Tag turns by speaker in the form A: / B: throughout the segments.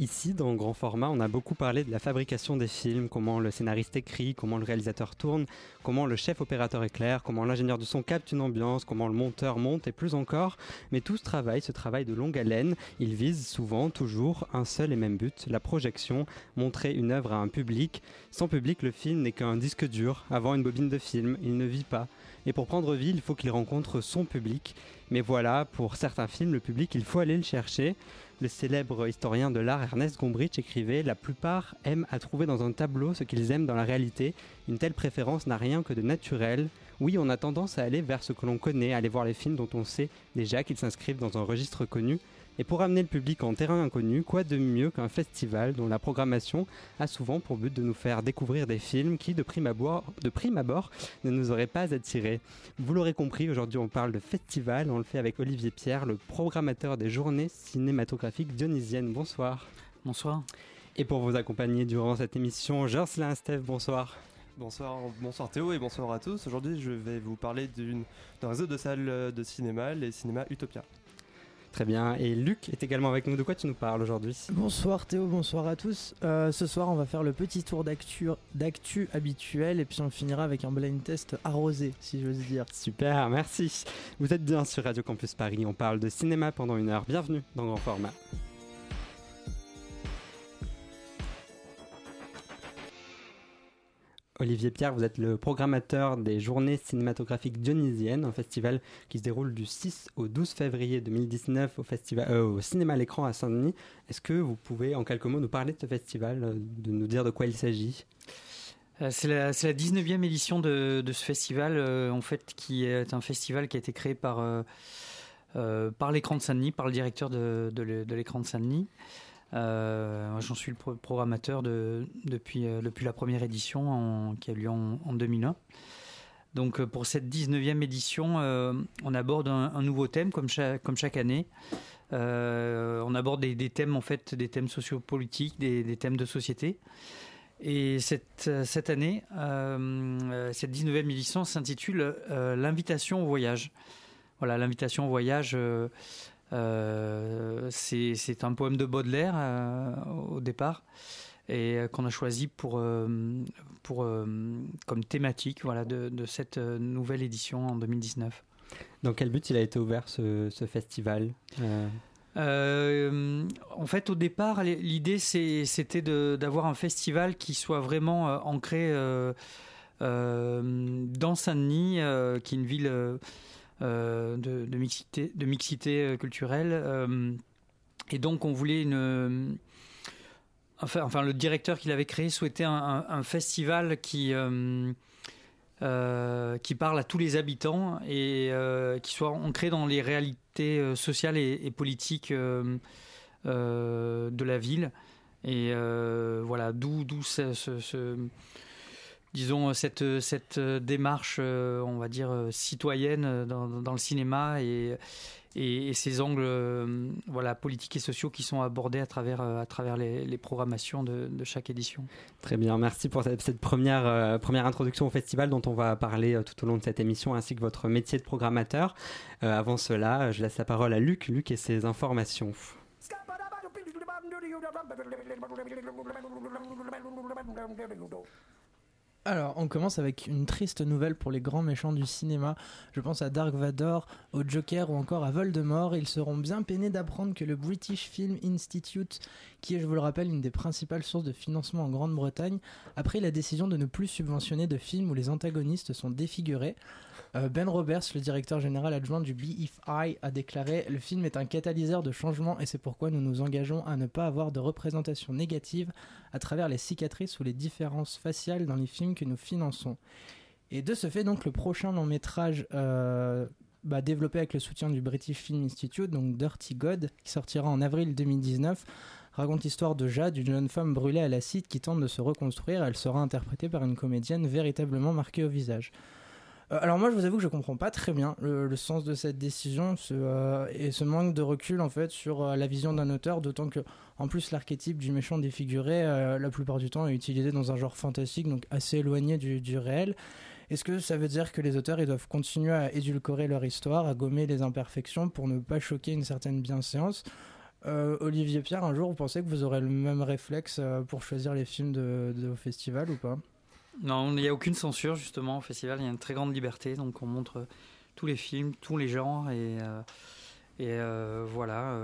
A: Ici, dans grand format, on a beaucoup parlé de la fabrication des films, comment le scénariste écrit, comment le réalisateur tourne, comment le chef opérateur éclaire, comment l'ingénieur du son capte une ambiance, comment le monteur monte et plus encore. Mais tout ce travail, ce travail de longue haleine, il vise souvent, toujours, un seul et même but, la projection, montrer une œuvre à un public. Sans public, le film n'est qu'un disque dur, avant une bobine de film, il ne vit pas. Et pour prendre vie, il faut qu'il rencontre son public. Mais voilà, pour certains films, le public, il faut aller le chercher. Le célèbre historien de l'art Ernest Gombrich écrivait La plupart aiment à trouver dans un tableau ce qu'ils aiment dans la réalité. Une telle préférence n'a rien que de naturel. Oui, on a tendance à aller vers ce que l'on connaît, à aller voir les films dont on sait déjà qu'ils s'inscrivent dans un registre connu. Et pour amener le public en terrain inconnu, quoi de mieux qu'un festival dont la programmation a souvent pour but de nous faire découvrir des films qui, de prime abord, de prime abord ne nous auraient pas attirés. Vous l'aurez compris, aujourd'hui on parle de festival, on le fait avec Olivier Pierre, le programmateur des journées cinématographiques dionysiennes. Bonsoir.
B: Bonsoir.
A: Et pour vous accompagner durant cette émission, Jocelyn Steve, bonsoir.
C: Bonsoir, bonsoir Théo et bonsoir à tous. Aujourd'hui, je vais vous parler d'un réseau de salles de cinéma, les cinémas Utopia.
A: Très bien. Et Luc est également avec nous. De quoi tu nous parles aujourd'hui?
D: Bonsoir Théo, bonsoir à tous. Euh, ce soir, on va faire le petit tour d'actu habituel et puis on finira avec un blind test arrosé, si j'ose dire.
A: Super, merci. Vous êtes bien sur Radio Campus Paris. On parle de cinéma pendant une heure. Bienvenue dans Grand Format. Olivier Pierre, vous êtes le programmateur des Journées cinématographiques dionysiennes, un festival qui se déroule du 6 au 12 février 2019 au, festival, euh, au cinéma l'écran à Saint-Denis. Est-ce que vous pouvez en quelques mots nous parler de ce festival, euh, de nous dire de quoi il s'agit?
B: Euh, c'est la, la, 19e édition de, ce festival, en fait, qui est un festival qui a été créé par, par l'écran de Saint-Denis, par le directeur de, de l'écran de Saint-Denis. Euh, J'en suis le programmateur de, depuis, euh, depuis la première édition qui a eu lieu en, 2001. Donc euh, pour cette 19e édition, on aborde un, nouveau thème comme chaque, année. on aborde des, thèmes en fait, des thèmes sociopolitiques, des, des thèmes de société. Et cette, cette année, cette 19e édition s'intitule L'invitation au voyage. Voilà, l'invitation au voyage c'est un poème de Baudelaire euh, au départ et euh, qu'on a choisi pour, pour, comme thématique voilà, de, de, cette nouvelle édition en 2019.
A: Dans quel but il a été ouvert ce, ce festival
B: en fait, au départ, l'idée c'était d'avoir un festival qui soit vraiment ancré dans Saint-Denis, qui est une ville euh, de, mixité, de mixité euh, culturelle. Euh, et donc, on voulait une. Enfin, enfin, le directeur qui l'avait créé souhaitait un, festival qui. qui parle à tous les habitants et qui soit ancré dans les réalités sociales et, politiques de la ville. Et voilà, d'où ce, ce, disons, cette, cette démarche, euh, on va dire, citoyenne dans, dans le cinéma et, et, ces angles voilà, politiques et sociaux qui sont abordés à travers, à travers les, les programmations de, de, chaque édition.
A: Très bien, merci pour cette, cette première, euh, première introduction au festival dont on va parler euh, tout au long de cette émission, ainsi que votre métier de programmateur. avant cela, je laisse la parole à Luc, Luc et ses informations.
D: Alors, on commence avec une triste nouvelle pour les grands méchants du cinéma. Je pense à Dark Vador, au Joker ou encore à Voldemort. Ils seront bien peinés d'apprendre que le British Film Institute, qui est, je vous le rappelle, une des principales sources de financement en Grande-Bretagne, a pris la décision de ne plus subventionner de films où les antagonistes sont défigurés. Euh, ben Roberts, le directeur général adjoint du BFI, a déclaré Le film est un catalyseur de changement et c'est pourquoi nous nous engageons à ne pas avoir de représentation négative à travers les cicatrices ou les différences faciales dans les films que nous finançons. Et de ce fait, donc, le prochain long métrage euh, bah, développé avec le soutien du British Film Institute, donc Dirty God, qui sortira en avril 2019, raconte l'histoire de Jade, une jeune femme brûlée à l'acide qui tente de se reconstruire. Elle sera interprétée par une comédienne véritablement marquée au visage. Euh, alors moi, je vous avoue que je comprends pas très bien le, sens de cette décision euh, et ce manque de recul en fait sur euh, la vision d'un auteur, d'autant que en plus l'archétype du méchant défiguré, la plupart du temps, est utilisé dans un genre fantastique, donc assez éloigné du, du réel. Est-ce que ça veut dire que les auteurs ils doivent continuer à édulcorer leur histoire, à gommer les imperfections pour ne pas choquer une certaine bienséance? Olivier Pierre, un jour, vous pensez que vous aurez le même réflexe pour choisir les films de, de, au festival ou pas?
B: Non, il n'y a aucune censure justement au festival. Il y a une très grande liberté, donc on montre tous les films, tous les genres et et voilà.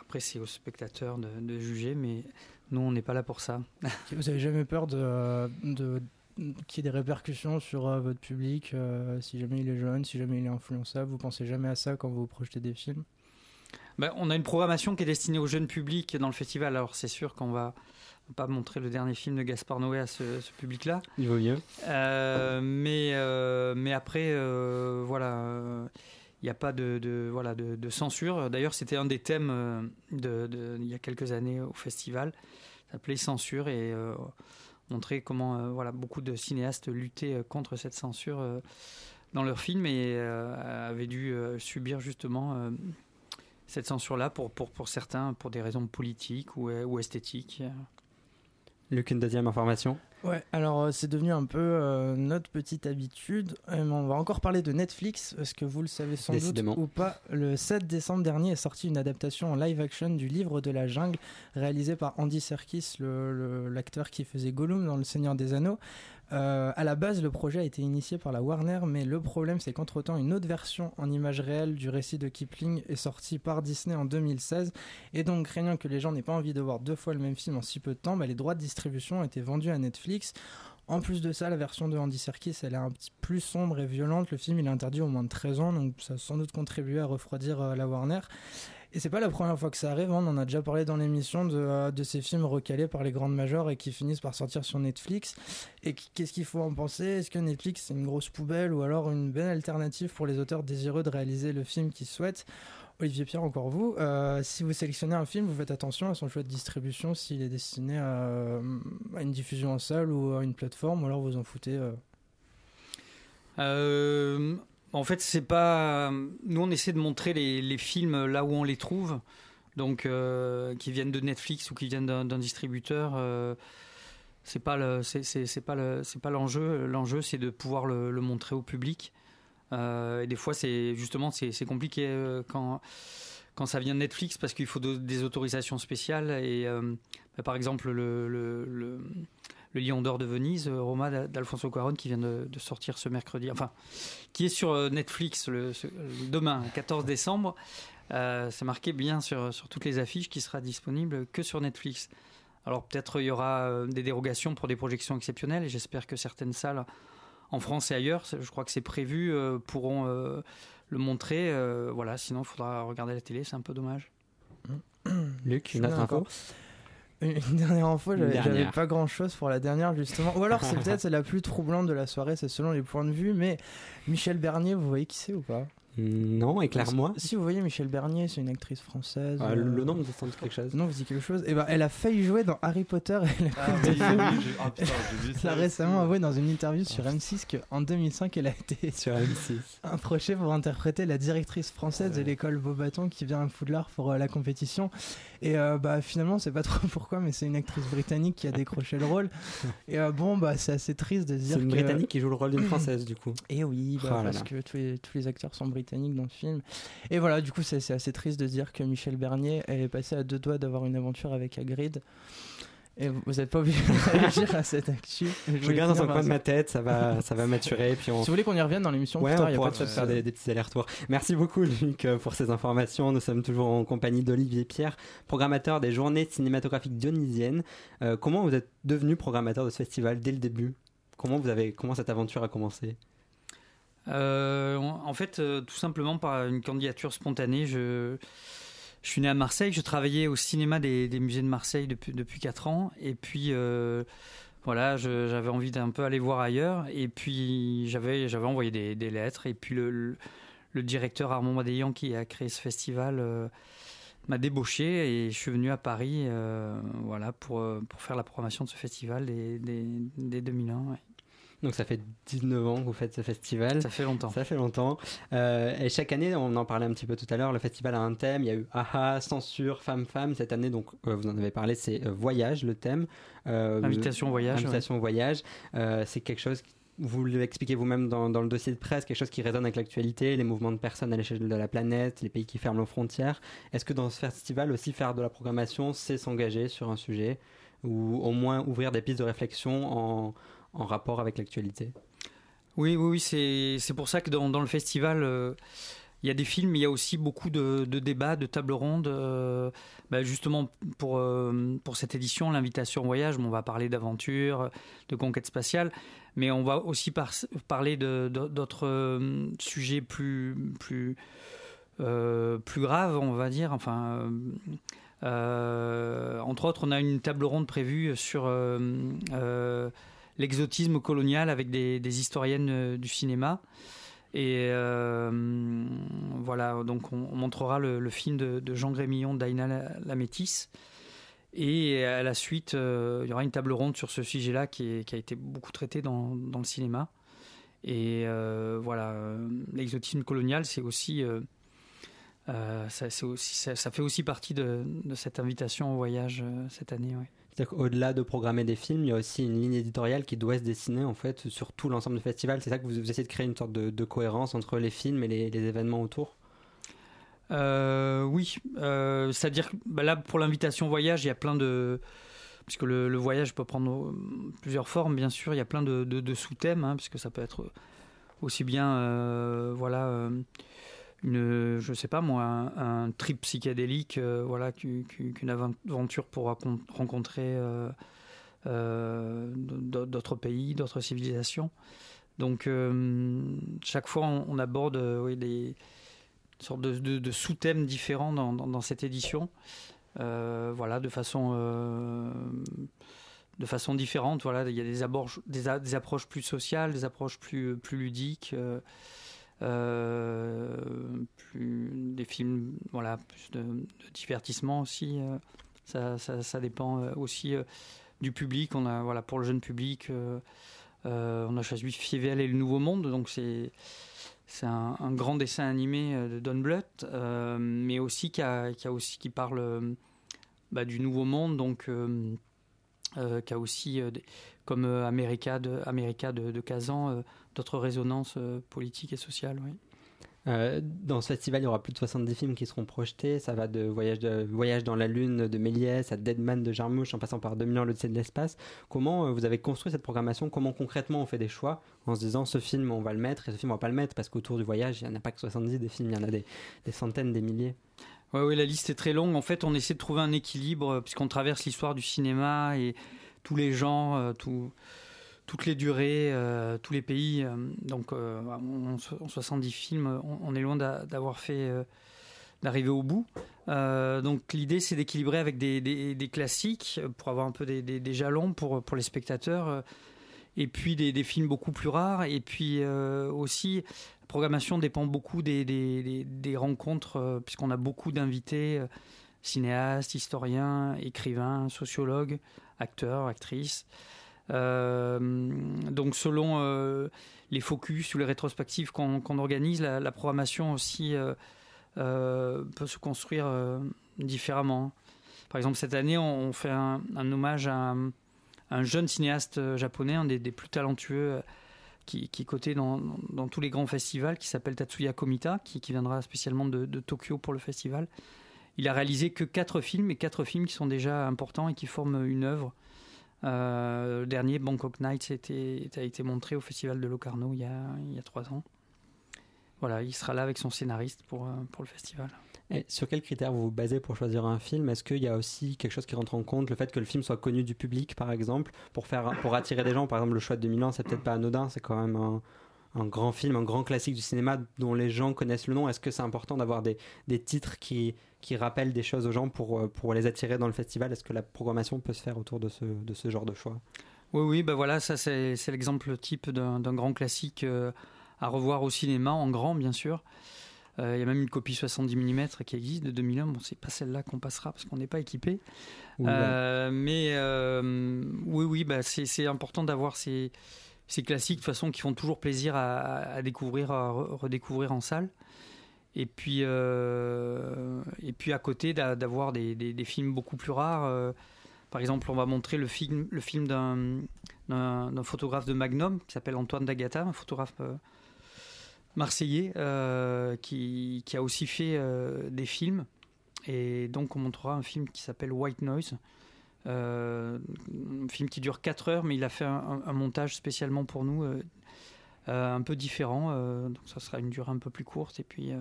B: après, c'est aux spectateurs de, de, juger, mais nous, on n'est pas là pour ça.
D: vous avez jamais peur de, de qu'il y ait des répercussions sur euh, votre public, euh, si jamais il est jeune, si jamais il est influençable, vous pensez jamais à ça quand vous projetez des films?
B: Ben, On a une programmation qui est destinée au jeune public dans le festival, alors c'est sûr qu'on va pas montrer le dernier film de Gaspard Noé à ce, public-là.
A: Il vaut mieux.
B: Euh, mais, mais après, voilà, il n'y a pas de, voilà, de, censure. D'ailleurs, c'était un des thèmes de, il y a quelques années au festival, ça s'appelait Censure, et montrer comment euh, voilà, beaucoup de cinéastes luttaient euh, contre cette censure euh, dans leurs films et avaient dû subir justement cette censure-là pour, pour, pour, certains pour des raisons politiques ou, ou esthétiques.
A: Luc, une deuxième information
D: Ouais, alors euh, c'est devenu un peu euh, notre petite habitude. Euh, on va encore parler de Netflix, parce que vous le savez sans doute ou pas, le 7 décembre dernier est sorti une adaptation en live action du livre de la jungle, réalisé par Andy Serkis, l'acteur qui faisait Gollum dans Le Seigneur des Anneaux. Euh, à la base, le projet a été initié par la Warner, mais le problème, c'est qu'entre-temps, une autre version en image réelle du récit de Kipling est sortie par Disney en 2016. Et donc, craignant que les gens n'aient pas envie de voir deux fois le même film en si peu de temps, bah, les droits de distribution ont été vendus à Netflix. En plus de ça, la version de Andy Serkis, elle est un petit plus sombre et violente. Le film, il est interdit au moins de 13 ans, donc ça a sans doute contribué à refroidir euh, la Warner. Et c'est pas la première fois que ça arrive, hein. on en a déjà parlé dans l'émission de, euh, de, ces films recalés par les grandes majors et qui finissent par sortir sur Netflix. Et qu'est-ce qu'il faut en penser? Est-ce que Netflix c'est une grosse poubelle ou alors une belle alternative pour les auteurs désireux de réaliser le film qu'ils souhaitent? Olivier Pierre, encore vous, euh, si vous sélectionnez un film, vous faites attention à son choix de distribution, s'il est destiné à, à, une diffusion en salle ou à une plateforme, ou alors vous en foutez
B: euh, en fait, c'est pas. Nous, on essaie de montrer les, films là où on les trouve, donc euh, qui viennent de Netflix ou qui viennent d'un distributeur. Euh, c'est pas le, c'est pas le, c'est pas l'enjeu. L'enjeu, c'est de pouvoir le, montrer au public. Euh, et des fois, c'est justement, c'est compliqué quand quand ça vient de Netflix parce qu'il faut des autorisations spéciales et bah, par exemple le, le le Lion d'or de Venise, euh, Roma d'Alfonso Cuarón, qui vient de, sortir ce mercredi, enfin, qui est sur euh, Netflix demain, 14 décembre. Euh, c'est marqué bien sur, sur toutes les affiches qui sera disponible que sur Netflix. Alors peut-être il y aura des dérogations pour des projections exceptionnelles j'espère que certaines salles en France et ailleurs, je crois que c'est prévu, pourront le montrer. voilà, sinon il faudra regarder la télé, c'est un peu dommage.
A: Luc, une autre info
D: une dernière info, j'avais pas grand chose pour la dernière justement. Ou alors c'est peut-être la plus troublante de la soirée, c'est selon les points de vue. Mais Michel Bernier, vous voyez qui c'est ou pas?
A: Non, éclaire-moi.
D: Si vous voyez Michel Bernier, c'est une actrice française.
A: Ah, le euh, nom me dit quelque chose.
D: Non, vous dit quelque chose. Et eh ben, elle a failli jouer dans Harry Potter et ah, oui, oui, Elle a récemment avoué dans une interview sur M6 qu'en 2005, elle a été
A: sur M6
D: approchée pour interpréter la directrice française de l'école Beaubaton qui vient à Foudlard pour euh, la compétition. Et euh, bah finalement, c'est pas trop pourquoi, mais c'est une actrice britannique qui a décroché le rôle. Et bon, bah c'est assez triste de dire.
A: C'est une britannique qui joue le rôle d'une française du coup.
D: Et oui, bah, oh parce que tous les, tous les acteurs sont britanniques dans le film. Et voilà, du coup, c'est assez triste de dire que Michel Bernier est passé à deux doigts d'avoir une aventure avec Hagrid. Et vous n'êtes pas obligé de réagir à cette actu.
A: Je, regarde dans un coin de ma tête, ça va, ça va maturer. Puis on...
D: Si vous voulez qu'on y revienne dans l'émission,
A: ouais, on pourra peut-être faire des, petits allers-retours. Merci beaucoup, Luc, pour ces informations. Nous sommes toujours en compagnie d'Olivier Pierre, programmateur des journées cinématographiques dionysiennes. Euh, comment vous êtes devenu programmateur de ce festival dès le début? Comment, vous avez, comment cette aventure a commencé?
B: Euh, en fait, euh, tout simplement par une candidature spontanée. Je, suis né à Marseille. Je travaillais au cinéma des, musées de Marseille depuis, depuis 4 ans. Et puis, euh, voilà, j'avais envie d'un peu aller voir ailleurs. Et puis, j'avais envoyé des, lettres. Et puis, le, directeur Armand Madéian, qui a créé ce festival, m'a débauché. Et je suis venu à Paris voilà, pour, faire la programmation de ce festival dès, dès, 2001.
A: Donc ça fait 19 ans que vous faites ce festival.
B: Ça fait longtemps.
A: Ça fait longtemps. Euh, et chaque année, on en parlait un petit peu tout à l'heure, le festival a un thème. Il y a eu AHA, censure, femme, femme. Cette année, donc euh, vous en avez parlé, c'est euh, voyage le thème.
B: invitation au voyage.
A: Invitation au voyage. c'est quelque chose vous l'expliquez vous-même dans, le dossier de presse, quelque chose qui résonne avec l'actualité, les mouvements de personnes à l'échelle de la planète, les pays qui ferment leurs frontières. Est-ce que dans ce festival aussi faire de la programmation, c'est s'engager sur un sujet ou au moins ouvrir des pistes de réflexion en, rapport avec l'actualité
B: Oui, oui, oui c'est pour ça que dans, le festival... Euh, il y a des films, mais il y a aussi beaucoup de, débats, de tables rondes. Euh, bah, justement, pour, euh, pour cette édition, l'invitation voyage, on va parler d'aventure, de conquête spatiale, mais on va aussi parler d'autres sujets plus, plus, plus graves, on va dire. Enfin, entre autres, on a une table ronde prévue sur l'exotisme colonial avec des, historiennes du cinéma. Et euh, voilà, donc on, montrera le, film de, Jean Grémillon, d'Aina la, Métisse. Et à la suite, euh, il y aura une table ronde sur ce sujet-là qui, a été beaucoup traité dans, le cinéma. Et euh, voilà, l'exotisme colonial, c'est aussi, ça, fait aussi partie de, cette invitation au voyage cette année.
A: C'est-à-dire qu'au-delà de programmer des films, il y a aussi une ligne éditoriale qui doit se dessiner en fait sur tout l'ensemble du festival. C'est ça que vous, essayez de créer une sorte de, cohérence entre les films et les, événements autour?
B: Euh, Oui, euh, c'est-à-dire bah là pour l'invitation voyage, il y a plein de puisque le, voyage peut prendre plusieurs formes, bien sûr. Il y a plein de, sous-thèmes, hein, puisque ça peut être aussi bien, euh, voilà, une, je sais pas moi, un, trip psychédélique, euh, voilà, qu'une aventure pour rencontrer euh, euh, d'autres pays, d'autres civilisations. Donc chaque fois on, aborde oui, des sortes de, sous-thèmes différents dans, cette édition, voilà, de façon de façon différente. Voilà, il y a des, des, approches plus sociales, des approches plus, plus ludiques. Plus des films, voilà, plus de, divertissement aussi. Euh, ça, ça, ça, dépend euh, aussi du public. On a, voilà, pour le jeune public, on a choisi Fievel et le Nouveau Monde, donc c'est c'est un, grand dessin animé de Don Bluth, mais aussi qui, a, qui, a aussi qui parle bah, du Nouveau Monde, donc qui a aussi, comme America de, America de, de Kazan, d'autres résonances euh, politiques et sociales. Oui.
A: Euh, dans ce festival, il y aura plus de 70 films qui seront projetés. Ça va de Voyage, de, Voyage dans la Lune de Méliès à Deadman de Jarmouche en passant par 2000 ans l'Odyssée de l'espace. Comment euh, vous avez construit cette programmation? Comment concrètement on fait des choix en se disant ce film on va le mettre et ce film on va pas le mettre? Parce qu'autour du voyage il n'y en a pas que 70 des films, il y en a des, des centaines, des milliers.
B: Oui, ouais, la liste est très longue. En fait, on essaie de trouver un équilibre puisqu'on traverse l'histoire du cinéma et tous les gens, tout toutes les durées, euh, tous les pays. Euh, donc euh, en, 70 films, on, est loin d'avoir fait d'arriver au bout. donc l'idée c'est d'équilibrer avec des, classiques pour avoir un peu des, jalons pour les spectateurs et puis des, films beaucoup plus rares et puis aussi la programmation dépend beaucoup des, rencontres puisqu'on a beaucoup d'invités cinéastes, historiens, écrivains, sociologues, acteurs, actrices. Euh, donc selon euh, les focus ou les rétrospectives qu'on organise, la, programmation aussi euh, peut se construire différemment. Par exemple, cette année, on fait un, hommage à un, jeune cinéaste japonais, un des, plus talentueux qui, qui, coté dans, tous les grands festivals, qui s'appelle Tatsuya Komita, qui, viendra spécialement de, de, Tokyo pour le festival. Il a réalisé que quatre films, et quatre films qui sont déjà importants et qui forment une œuvre. Euh, le dernier, Bangkok Nights, a été montré au Festival de Locarno il y, a, trois ans. Voilà, il sera là avec son scénariste pour, euh, pour le festival.
A: Et sur quels critères vous vous basez pour choisir un film? Est-ce qu'il y a aussi quelque chose qui rentre en compte, le fait que le film soit connu du public, par exemple, pour, attirer des gens Par exemple, le choix de Milan, c'est peut-être pas anodin, c'est quand même un, un, grand film, un grand classique du cinéma dont les gens connaissent le nom. Est-ce que c'est important d'avoir des, des titres qui, qui rappellent des choses aux gens pour, euh, pour les attirer dans le festival? Est-ce que la programmation peut se faire autour de ce, de ce genre de choix?
B: Oui, oui, ben voilà, ça c'est l'exemple type d'un grand classique euh, à revoir au cinéma, en grand bien sûr. Euh, il y a même une copie 70 mm qui existe de 2001. Bon, c'est pas celle-là qu'on passera parce qu'on n'est pas équipé. mais oui, oui, bah, c'est important d'avoir ces, ces, classiques de toute façon qui font toujours plaisir à, découvrir, à redécouvrir en salle. Et puis, euh, et puis à côté d'avoir des, films beaucoup plus rares. Euh, Par exemple, on va montrer le film, d'un, photographe de Magnum qui s'appelle Antoine D'Agata, un photographe marseillais qui, a aussi fait des films. Et donc on montrera un film qui s'appelle White Noise, euh, un film qui dure 4 heures, mais il a fait un, montage spécialement pour nous, euh, euh, un peu différent. donc ça sera une durée un peu plus courte et puis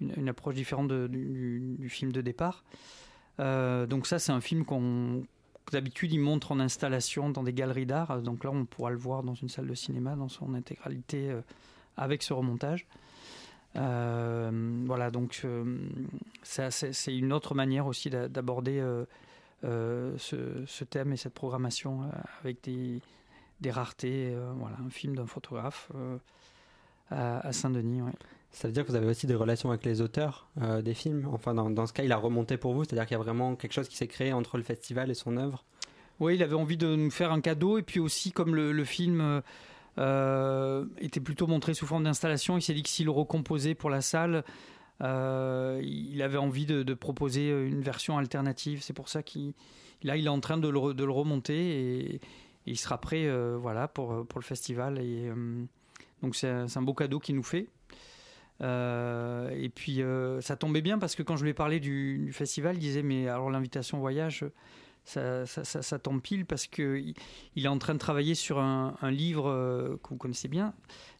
B: une, approche différente du, film de départ. donc ça, c'est un film qu'on d'habitude il montre en installation dans des galeries d'art. Donc là, on pourra le voir dans une salle de cinéma dans son intégralité avec ce remontage. voilà, donc c'est une autre manière aussi d'aborder euh, ce, thème et cette programmation euh, avec des, des raretés. Euh, voilà, un film d'un photographe à, Saint-Denis.
A: Ça veut dire que vous avez aussi des relations avec les auteurs des films? Enfin, dans, dans, ce cas, il a remonté pour vous, c'est-à-dire qu'il y a vraiment quelque chose qui s'est créé entre le festival et son œuvre?
B: Oui, il avait envie de nous faire un cadeau, et puis aussi comme le, le film était plutôt montré sous forme d'installation, il s'est dit que s'il le recomposait pour la salle, euh, il avait envie de, proposer une version alternative. C'est pour ça qu'il là, il est en train de le, remonter et, il sera prêt euh, voilà, pour, le festival. Et, euh, donc c'est un, beau cadeau qu'il nous fait. et puis ça tombait bien parce que quand je lui ai parlé du, festival, il disait mais alors l'invitation voyage, ça, tombe pile parce que il est en train de travailler sur un, un livre que vous connaissez bien,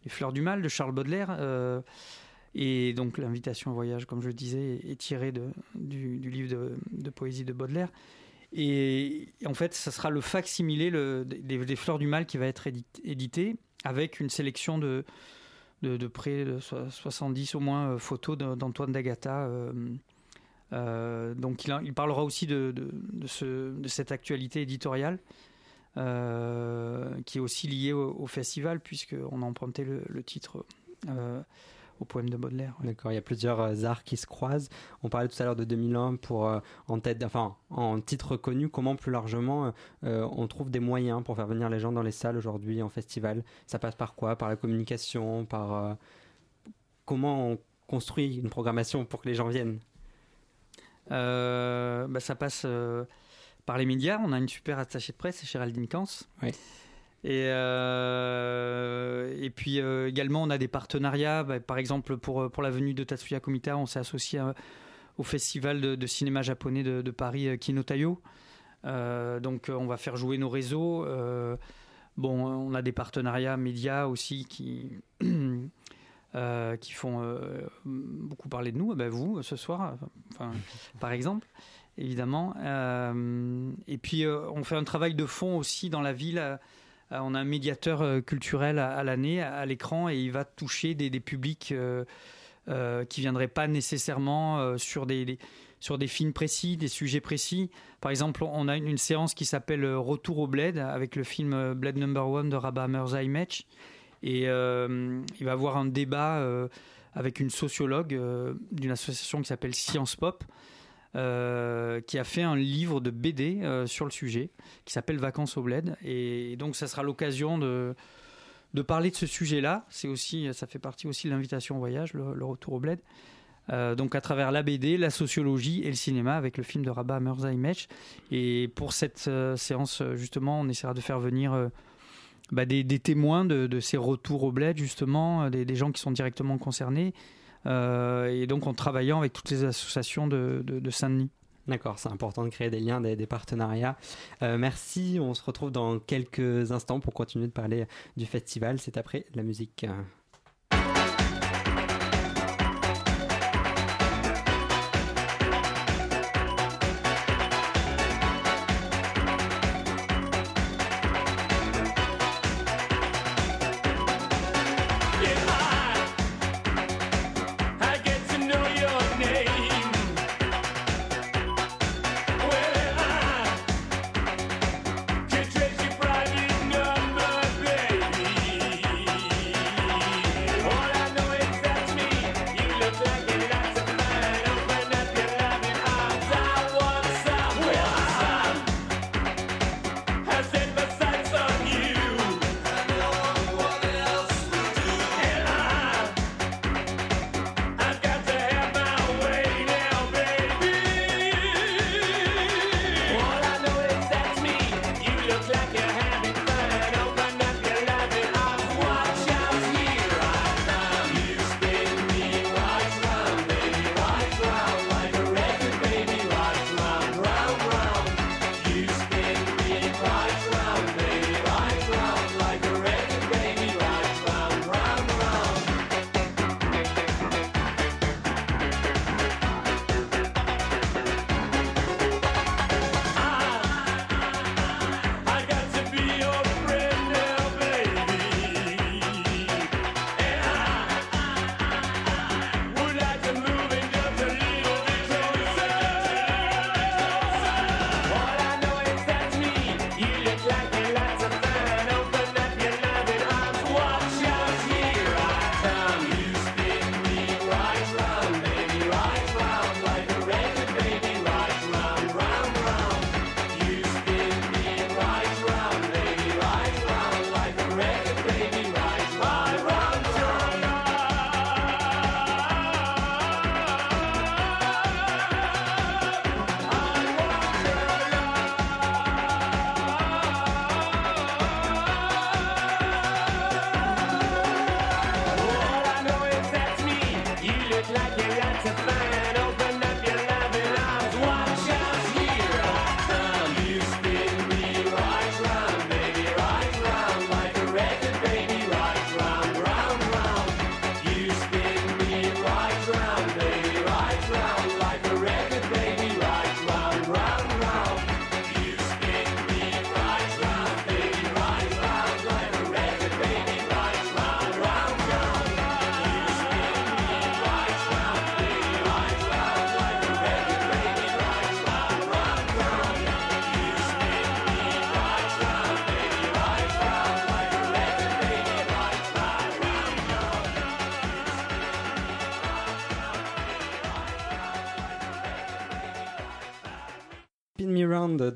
B: Les Fleurs du Mal de Charles Baudelaire. Et donc l'invitation au voyage, comme je le disais, est tirée du, livre de, poésie de Baudelaire. Et en fait, ça sera le facsimilé des, Fleurs du Mal qui va être édité, avec une sélection de, près de 70 au moins euh, photos d'Antoine d'Agata. Euh, euh, donc il, parlera aussi de, de, ce, de cette actualité éditoriale. qui est aussi liée au, festival, puisqu'on a emprunté le titre au poème de Baudelaire.
A: D'accord, il y a plusieurs euh, arts qui se croisent. On parlait tout à l'heure de 2001 pour euh, en tête, enfin en titre connu. Comment plus largement euh, on trouve des moyens pour faire venir les gens dans les salles aujourd'hui en festival? Ça passe par quoi? Par la communication Par comment on construit une programmation pour que les gens viennent?
B: Bah, ça passe par les médias. On a une super attachée de presse, c'est Géraldine Kans.
A: Oui.
B: Et, euh, et puis euh, également, on a des partenariats. Bah, par exemple, pour, pour la venue de Tatsuya Komita, on s'est associé au festival de, cinéma japonais de, Paris, Kinotayo. Euh, donc, on va faire jouer nos réseaux. bon, on a des partenariats médias aussi qui. qui font beaucoup parler de nous, eh ben vous ce soir, par exemple, évidemment. et puis on fait un travail de fond aussi dans la ville euh, on a un médiateur euh, culturel à, l'année, à, l'écran, et il va toucher des, publics euh, qui viendraient pas nécessairement sur des, sur des films précis, des sujets précis. Par exemple, on a une, séance qui s'appelle Retour au Bled avec le film Bled Number One de Rabah Mirza Imech. Et il va avoir un débat avec une sociologue d'une association qui s'appelle Science Pop. Euh, qui a fait un livre de BD euh, sur le sujet qui s'appelle Vacances au Bled. Et donc, ça sera l'occasion de, de parler de ce sujet-là. C'est aussi, ça fait partie aussi de l'invitation au voyage, le, retour au Bled. Euh, donc à travers la BD, la sociologie et le cinéma avec le film de Rabat Mirza Imech. Et pour cette séance, justement, on essaiera de faire venir bah, des, témoins de, ces retours au bled, justement, des, gens qui sont directement concernés, et donc en travaillant avec toutes les associations de, Saint-Denis.
A: D'accord, c'est important de créer des liens, des, partenariats. Euh, merci, on se retrouve dans quelques instants pour continuer de parler du festival. C'est après la musique.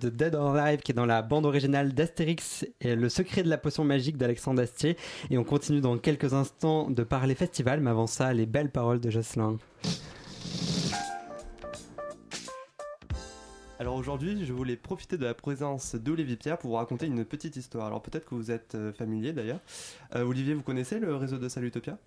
A: De Dead or Alive qui est dans la bande originale d'Astérix et Le secret de la potion magique d'Alexandre Astier. Et on continue dans quelques instants de parler festival, mais avant ça, les belles paroles de Jocelyn.
C: Alors aujourd'hui, je voulais profiter de la présence d'Olivier Pierre pour vous raconter une petite histoire. Alors peut-être que vous êtes euh, familier d'ailleurs. Euh, Olivier, vous connaissez le réseau de salles Utopia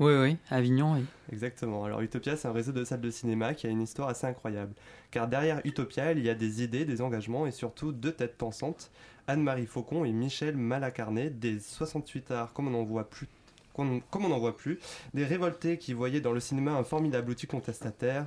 B: Oui, oui, Avignon, oui.
C: Exactement. Alors Utopia, c'est un réseau de salles de cinéma qui a une histoire assez incroyable. Car derrière Utopia, il y a des idées, des engagements et surtout deux têtes pensantes, Anne-Marie Faucon et Michel Malacarné, des 68 arts comme on n'en voit plus comme on n'en voit plus, des révoltés qui voyaient dans le cinéma un formidable outil contestataire,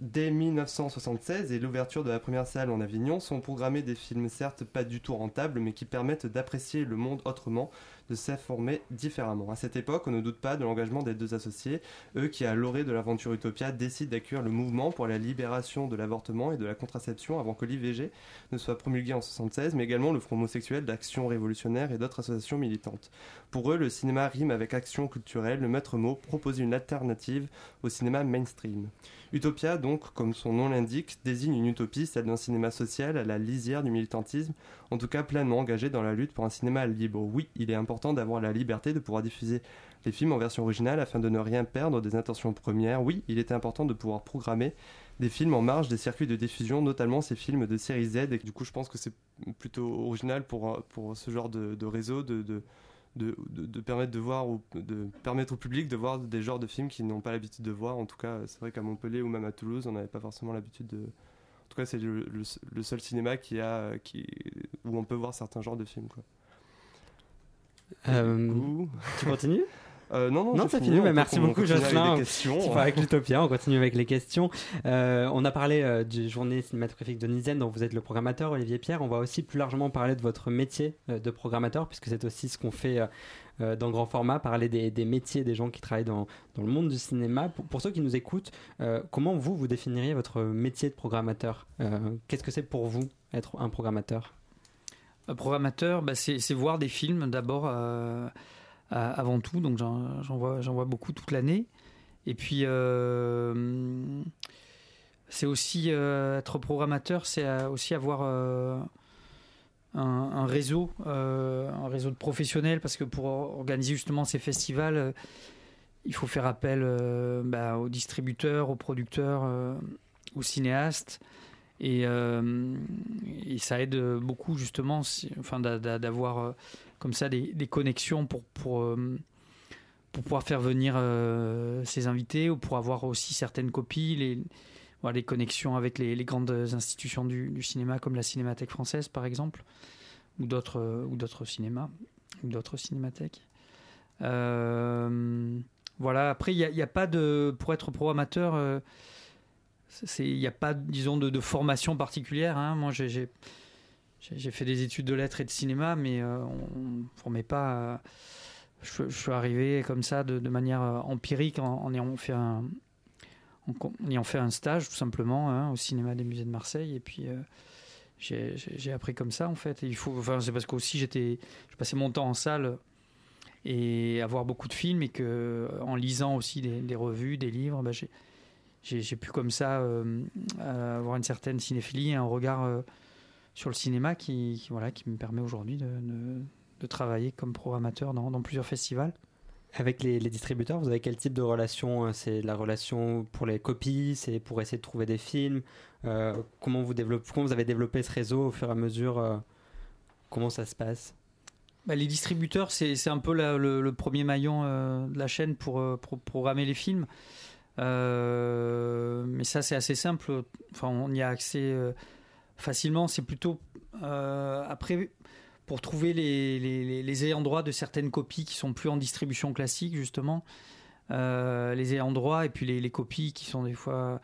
C: Dès 1976 et l'ouverture de la première salle en Avignon sont programmés des films certes pas du tout rentables mais qui permettent d'apprécier le monde autrement, de s'informer différemment. À cette époque, on ne doute pas de l'engagement des deux associés, eux qui à l'orée de l'aventure Utopia décident d'accueillir le mouvement pour la libération de l'avortement et de la contraception avant que l'IVG ne soit promulgué en 1976, mais également le Front homosexuel d'Action révolutionnaire et d'autres associations militantes. Pour eux, le cinéma rime avec action culturelle, le maître mot propose une alternative au cinéma mainstream. Utopia, donc, comme son nom l'indique, désigne une utopie, celle d'un cinéma social à la lisière du militantisme, en tout cas pleinement engagé dans la lutte pour un cinéma libre. Oui, il est important d'avoir la liberté de pouvoir diffuser les films en version originale afin de ne rien perdre des intentions premières. Oui, il était important de pouvoir programmer des films en marge des circuits de diffusion, notamment ces films de série Z. Et du coup, je pense que c'est plutôt original pour, pour ce genre de, réseau de de, de, permettre de voir de permettre au public de voir des genres de films qu'ils n'ont pas l'habitude de voir en tout cas c'est vrai qu'à Montpellier ou même à Toulouse on n'avait pas forcément l'habitude de en tout cas c'est le, seul cinéma qui a qui où on peut voir certains genres de films
A: tu continues
C: euh, non, non,
A: non c'est fini. merci beaucoup, Jocelyn. Avec, l'Utopia, on continue avec les questions. Euh, on a parlé euh, du journée cinématographique de Nizen, dont vous êtes le programmateur, Olivier Pierre. On va aussi plus largement parler de votre métier de programmateur, puisque c'est aussi ce qu'on fait dans grand format, parler des, métiers des gens qui travaillent dans, dans le monde du cinéma. Pour, ceux qui nous écoutent, comment vous, vous définiriez votre métier de programmateur? Qu'est-ce que c'est pour vous être un programmateur?
B: Un programmateur, bah, c'est voir des films d'abord avant tout, donc j'en vois, beaucoup toute l'année. Et puis, euh, c'est aussi euh, être programmateur, c'est euh, aussi avoir un, réseau, un réseau de professionnels, parce que pour organiser justement ces festivals, il faut faire appel bah, aux distributeurs, aux producteurs, aux cinéastes. Et, et, ça aide beaucoup justement enfin, d'avoir comme ça des, connexions pour, pour, euh, pour pouvoir faire venir euh, ses invités ou pour avoir aussi certaines copies, les, les connexions avec les, grandes institutions du, cinéma comme la Cinémathèque française par exemple, ou d'autres, euh, ou d'autres cinémas, ou d'autres cinémathèques. voilà, après, il n'y a, a, pas de. Pour être programmateur, il n'y a pas, disons, de, formation particulière. Hein. Moi, j'ai fait des études de lettres et de cinéma, mais euh, on formait pas. je, suis arrivé comme ça de, manière euh, empirique en, ayant fait un, en, ayant fait un stage tout simplement hein, au cinéma des musées de Marseille. Et puis euh, j'ai appris comme ça en fait. il faut, c'est parce qu'aussi j'étais, je passais mon temps en salle et avoir beaucoup de films et que en lisant aussi des, revues, des livres, bah, j'ai pu comme ça avoir une certaine cinéphilie, un regard sur le cinéma qui, voilà, qui me permet aujourd'hui de, de, travailler comme programmateur dans, dans plusieurs festivals.
A: Avec les, distributeurs, vous avez quel type de relation euh, C'est la relation pour les copies, c'est pour essayer de trouver des films. Euh, comment vous développez, comment vous avez développé ce réseau au fur et à mesure euh, Comment ça se passe?
B: Bah, les distributeurs, c'est un peu le, premier maillon de la chaîne pour, pour, programmer les films. Mais ça, c'est assez simple. Enfin, on y a accès facilement. C'est plutôt euh, après pour trouver les, les, ayants droit de certaines copies qui sont plus en distribution classique justement. Euh, les ayants droit et puis les, copies qui sont des fois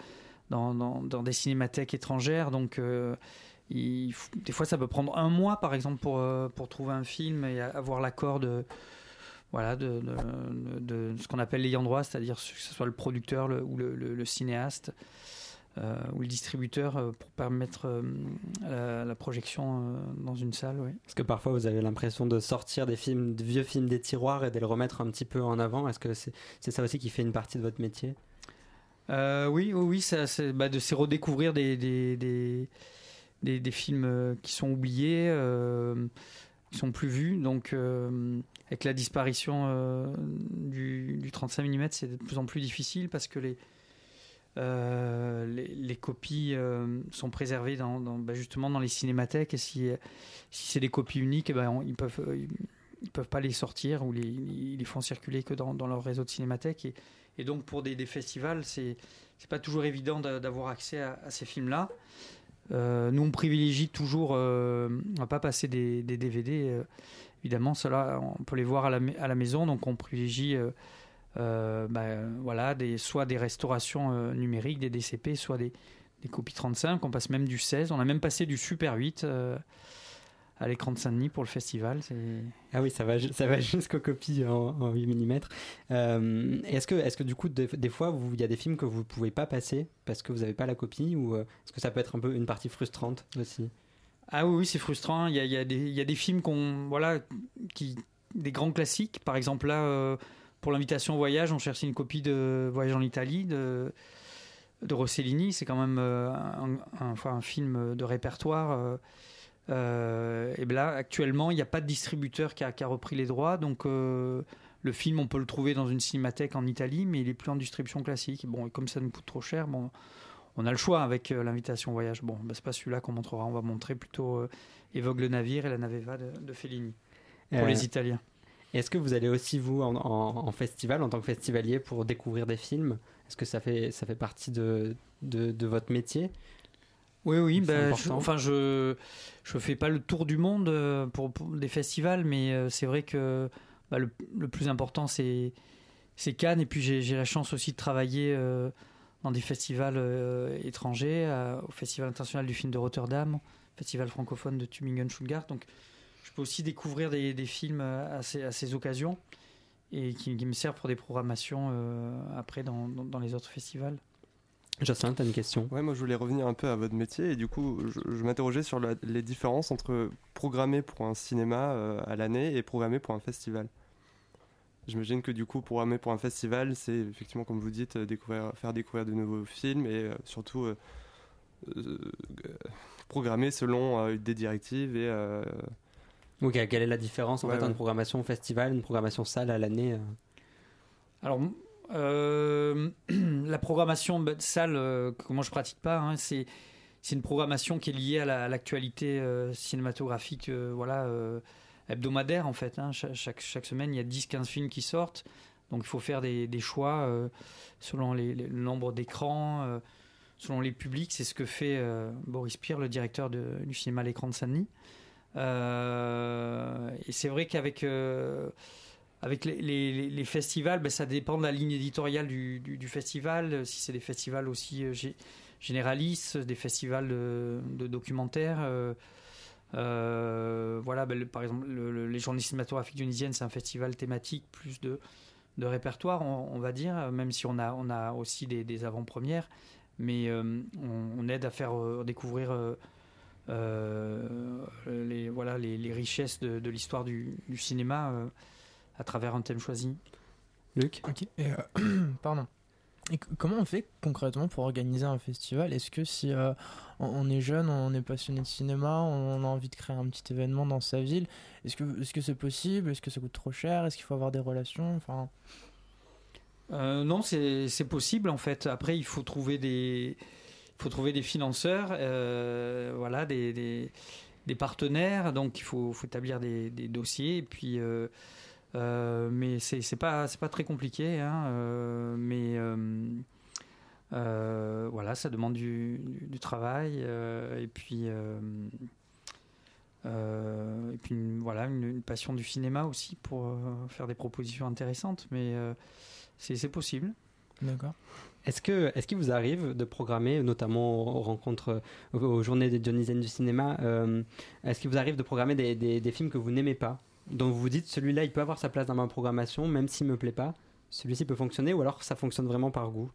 B: dans, dans, des cinémathèques étrangères. Donc euh, des fois ça peut prendre un mois par exemple pour, pour trouver un film et avoir l'accord de voilà, de, de, ce qu'on appelle l'ayant droit, c'est-à-dire que ce soit le producteur ou le, le cinéaste. Euh, ou le distributeur euh, pour permettre euh, la, projection dans une salle. Oui.
A: Est-ce que parfois vous avez l'impression de sortir des films, de vieux films des tiroirs et de les remettre un petit peu en avant? Est-ce que c'est ça aussi qui fait une partie de votre métier?
B: Oui, oui, ça, c'est bah, de se redécouvrir des, des, des, des films qui sont oubliés, qui sont plus vus. Donc, avec la disparition du, du, 35 mm, c'est de plus en plus difficile parce que les, les, les, copies sont préservées dans, bah, justement dans les cinémathèques et si, si c'est des copies uniques, eh ben, ils peuvent ils peuvent pas les sortir ou ils les font circuler que dans, leur réseau de cinémathèque. Et, donc pour des, festivals, c'est c'est pas toujours évident d'avoir accès à, ces films-là. Euh, nous, on privilégie toujours, euh, on va pas passer des DVD. Euh, évidemment, cela, on peut les voir à la, maison, donc on privilégie, euh, bah, voilà, des, soit des restaurations numériques, des DCP, soit des, des copies 35. On passe même du 16. On a même passé du Super 8 à l'écran de Saint-Denis pour le festival.
A: Ah oui, ça va, jusqu'aux copies en, 8 mm. Euh, est-ce que, est que du coup, des, fois, il y a des films que vous ne pouvez pas passer parce que vous n'avez pas la copie ou euh, est-ce que ça peut être un peu une partie frustrante aussi?
B: Ah oui, c'est frustrant. Il y a, a des, a films qu'on, voilà, qui, des grands classiques. Par exemple, là, euh, pour l'invitation au voyage, on cherchait une copie de Voyage en Italie de, Rossellini. C'est quand même un, un, un, film de répertoire euh, et ben là, actuellement, il n'y a pas de distributeur qui a, repris les droits, donc euh, le film, on peut le trouver dans une cinémathèque en Italie, mais il est plus en distribution classique. Bon, et comme ça nous coûte trop cher, bon, on a le choix avec euh, l'invitation voyage. Bon, ben, c'est pas celui-là qu'on montrera, on va montrer plutôt Évoque le navire et la Naveva de, de Fellini pour les Italiens.
A: Est-ce que vous allez aussi, vous, en, festival, en tant que festivalier, pour découvrir des films? Est-ce que ça fait, ça fait partie de, de, de votre métier?
B: Oui, oui, ben, enfin, je je fais pas le tour du monde euh, pour, des festivals, mais euh, c'est vrai que bah, le, le, plus important c'est c'est Cannes, et puis j'ai la chance aussi de travailler euh, dans des festivals étrangers, au Festival international du film de Rotterdam, Festival francophone de Tübingen-Stuttgart, donc je peux aussi découvrir des, des films à ces, à ces, occasions et qui, qui, me servent pour des programmations après dans, dans, dans les autres festivals.
A: Jocelyn, tu as une question?
C: Ouais, moi je voulais revenir un peu à votre métier et du coup je, m'interrogeais sur les différences entre programmer pour un cinéma euh, à l'année et programmer pour un festival. J'imagine que du coup programmer pour un festival c'est effectivement comme vous dites découvrir, faire découvrir de nouveaux films et euh, surtout euh, programmer selon des directives et...
A: Ok, quelle est la différence en fait entre une programmation festival, une programmation salle à l'année
B: Alors euh, la programmation salle, euh, que moi je pratique pas, hein, c'est c'est une programmation qui est liée à l'actualité euh, cinématographique voilà, hebdomadaire en fait. Hein. Chaque, semaine, il y a 10-15 films qui sortent. Donc il faut faire des, choix selon les, le nombre d'écrans, selon les publics. C'est ce que fait Boris Pierre, le directeur du cinéma L'écran de Saint-Denis. et c'est vrai qu'avec avec les, festivals, ben, ça dépend de la ligne éditoriale du, festival. Si c'est des festivals aussi euh, généralistes, des festivals de, documentaires. Euh, euh, voilà, ben, par exemple, les journées cinématographiques tunisiennes, c'est un festival thématique plus de, de répertoire, on, va dire, même si on a, on a aussi des, avant-premières. Mais on, aide à faire découvrir les, voilà, les, richesses de, l'histoire du, du, cinéma à travers un thème choisi.
A: Luc?
D: Ok. Euh, pardon. Comment on fait concrètement pour organiser un festival? Est-ce que si euh, on est jeune, on est passionné de cinéma, on a envie de créer un petit événement dans sa ville, est-ce que c'est possible? Est-ce que ça coûte trop cher? Est-ce qu'il faut avoir des relations?
B: Euh, non, c'est possible en fait. Après, il faut trouver des faut trouver des financeurs, voilà, des, partenaires. Donc, il faut, établir des, des, dossiers et puis euh, mais c'est c'est pas c'est pas très compliqué, hein, euh, mais euh, voilà, ça demande du, du, travail et puis et puis voilà une, passion du cinéma aussi pour faire des propositions intéressantes, mais c'est possible.
D: D'accord.
A: Est-ce que est-ce qu'il vous arrive de programmer, notamment aux rencontres, aux, journées des Dionysiennes du cinéma, est-ce qu'il vous arrive de programmer des, des, des films que vous n'aimez pas? Donc vous vous dites celui-là il peut avoir sa place dans ma programmation même s'il me plaît pas. Celui-ci peut fonctionner ou alors ça fonctionne vraiment par goût.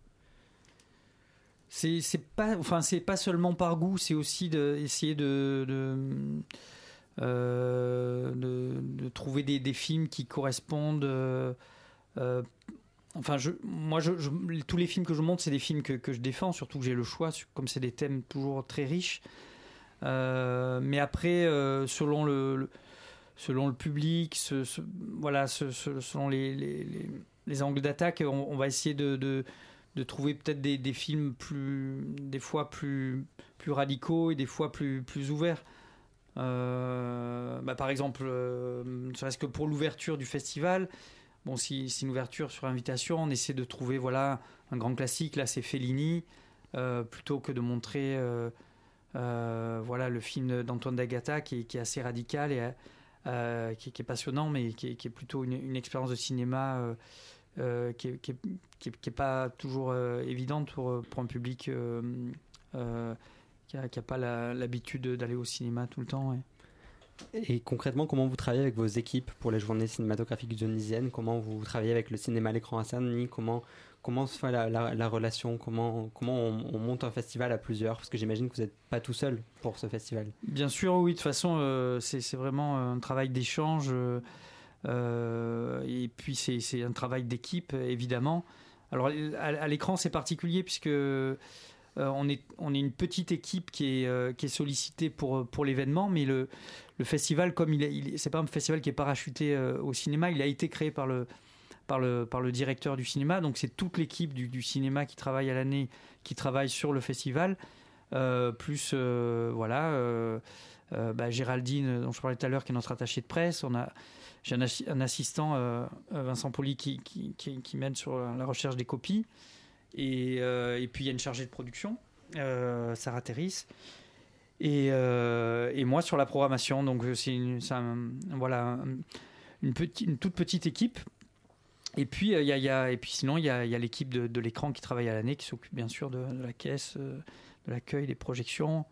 B: C'est pas enfin pas seulement par goût c'est aussi d'essayer de euh, de, de, trouver des, films qui correspondent euh, euh, enfin je moi je, tous les films que je montre c'est des films que, que, je défends surtout que j'ai le choix comme c'est des thèmes toujours très riches. Mais après, selon le, selon le public, voilà, selon les, les, angles d'attaque, on, va essayer de, trouver peut-être des, films plus, des fois plus, radicaux et des fois plus, ouverts. Euh, bah, par exemple, euh, serait-ce que pour l'ouverture du festival, bon, si c'est une ouverture sur invitation, on essaie de trouver voilà un grand classique. Là, c'est Fellini, euh, plutôt que de montrer voilà le film d'Antoine D'Agata qui, qui, est assez radical et qui, qui, est passionnant, mais qui est, plutôt une, expérience de cinéma. qui n'est pas toujours évidente pour, pour un public qui n'a pas l'habitude d'aller au cinéma tout le temps.
A: Et concrètement, comment vous travaillez avec vos équipes pour les journées cinématographiques dionysiennes Comment vous travaillez avec le cinéma à l'écran à Saint-Denis? Comment, comment se fait la, relation Comment, comment on, monte un festival à plusieurs Parce que j'imagine que vous n'êtes pas tout seul pour ce festival.
B: Bien sûr, oui. De toute façon, euh, c'est vraiment un travail d'échange. Euh, et puis, c'est un travail d'équipe, évidemment. Alors, à l'écran, c'est particulier puisque euh, on, est, on est une petite équipe qui est, euh, qui est sollicitée pour, pour l'événement, mais le, le festival, comme il est, c'est pas un festival qui est parachuté euh, au cinéma, il a été créé par le, par le, par le directeur du cinéma. Donc c'est toute l'équipe du, du, cinéma qui travaille à l'année, qui travaille sur le festival. plus voilà, bah, Géraldine, dont je parlais tout à l'heure, qui est notre attachée de presse. On a, j'ai un, assistant, Vincent Poli, qui, qui, qui, m'aide sur la recherche des copies. Euh, et, puis il y a une chargée de production, euh, Sarah Terris. Et, euh, et, moi sur la programmation. Donc c'est voilà, une, petite, une toute petite équipe. A, et puis sinon, il y a, l'équipe de, l'écran qui travaille à l'année, qui s'occupe bien sûr de, la caisse, de l'accueil, des projections.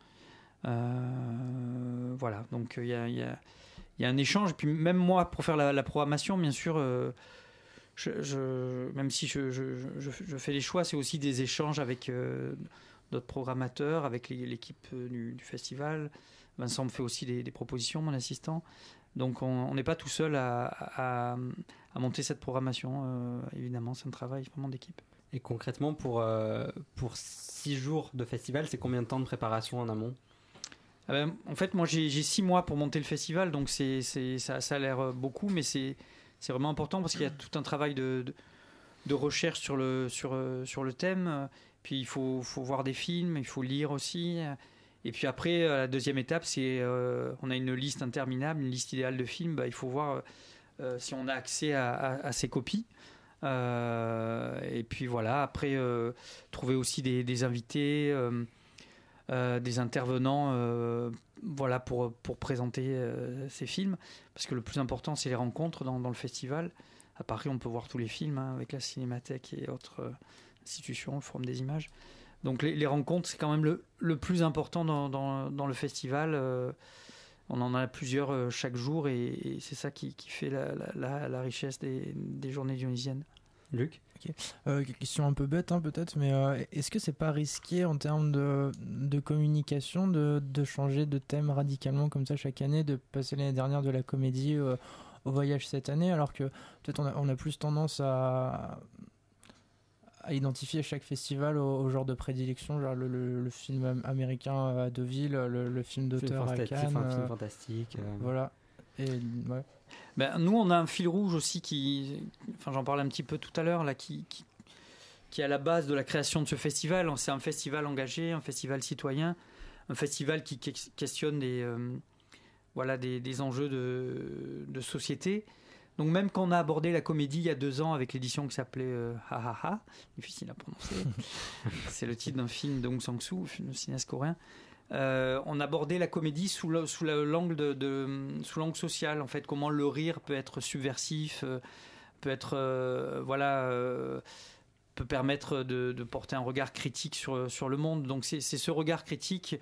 B: voilà, donc il y a, un échange. Et puis même moi, pour faire la, programmation, bien sûr, même si je, fais les choix, c'est aussi des échanges avec euh, d'autres programmateurs, avec l'équipe euh, du, festival. Vincent me fait aussi des, propositions, mon assistant. Donc on n'est pas tout seul à, à, monter cette programmation. Euh, évidemment, c'est un travail vraiment d'équipe.
A: Et concrètement, pour, pour six jours de festival, c'est combien de temps de préparation en amont?
B: Ah ben, En fait, moi j'ai six mois pour monter le festival, donc c'est ça, ça a l'air beaucoup, mais c'est vraiment important parce qu'il y a tout un travail de, de, recherche sur le, sur, euh, sur le thème. Puis il faut, faut, voir des films, il faut lire aussi. Et puis après, euh, la deuxième étape, c'est euh, on a une liste interminable, une liste idéale de films. Bah, il faut voir si on a accès à, ces copies. et puis voilà, après, trouver aussi des, invités, des intervenants voilà, pour, pour présenter euh, ces films. Parce que le plus important, c'est les rencontres dans, le festival. À Paris, on peut voir tous les films hein, avec la Cinémathèque et autres euh, institutions, le Forum des images. Donc les, rencontres, c'est quand même le, le plus important dans, dans, dans le festival. Euh, on en a plusieurs chaque jour et, c'est ça qui, qui fait la, la, la, richesse des, des journées dionysiennes.
A: Luc
D: euh, question un peu bête hein, peut-être, mais euh, est-ce que c'est pas risqué en termes de, de communication de, de, changer de thème radicalement comme ça chaque année, de passer l'année dernière de la comédie euh, au voyage cette année, alors que peut-être on a, on a, plus tendance à, à identifier chaque festival au, genre de prédilection, genre le, le, film américain à Deauville, le, le film d'auteur à Cannes.
A: Un film fantastique.
D: Voilà. Et, ouais.
B: Ben, nous, on a un fil rouge aussi qui, enfin, j'en parlais un petit peu tout à l'heure, là, qui, qui, qui, est à la base de la création de ce festival. C'est un festival engagé, un festival citoyen, un festival qui questionne des, euh, voilà, des, des, enjeux de, de, société. Donc même quand on a abordé la comédie il y a deux ans avec l'édition qui s'appelait euh, Ha Ha Ha, difficile à prononcer, c'est le titre d'un film de Hong Sang-soo, un cinéaste coréen. Euh, on abordait la comédie sous l'angle de, sous l'angle social en fait comment le rire peut être subversif euh, peut être euh, voilà peut permettre de, porter un regard critique sur, sur le monde donc c'est ce regard critique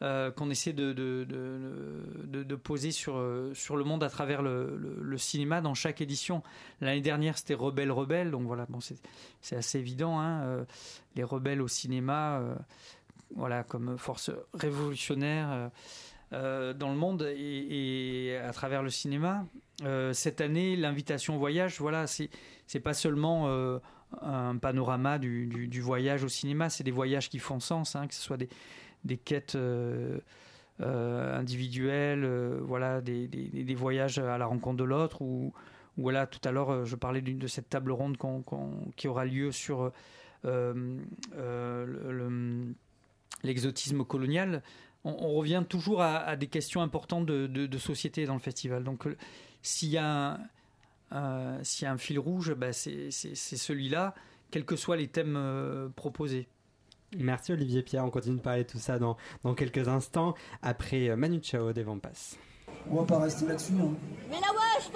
B: qu'on essaie de, poser sur, sur le monde à travers le, cinéma dans chaque édition. L'année dernière, c'était Rebelle Rebelle, donc voilà, bon, c'est assez évident. Hein, les rebelles au cinéma, voilà, comme force révolutionnaire euh, euh, dans le monde et, à travers le cinéma. Euh, cette année, l'invitation au voyage, voilà, c'est pas seulement un panorama du, voyage au cinéma, c'est des voyages qui font sens, hein, que ce soit des, des quêtes individuels, voilà, des, des, voyages à la rencontre de l'autre. Ou, voilà, tout à l'heure, je parlais de cette table ronde qui aura lieu sur l'exotisme colonial. On, revient toujours à, des questions importantes de, société dans le festival. Donc, s'il y a un, y a un fil rouge, bah, c'est celui-là, quels que soient les thèmes proposés.
A: Merci Olivier Pierre, on continue de parler de tout ça dans, dans quelques instants après euh, Manu Chao des Vampas.
E: On va pas rester là-dessus. Hein.
F: Mais là ouais, je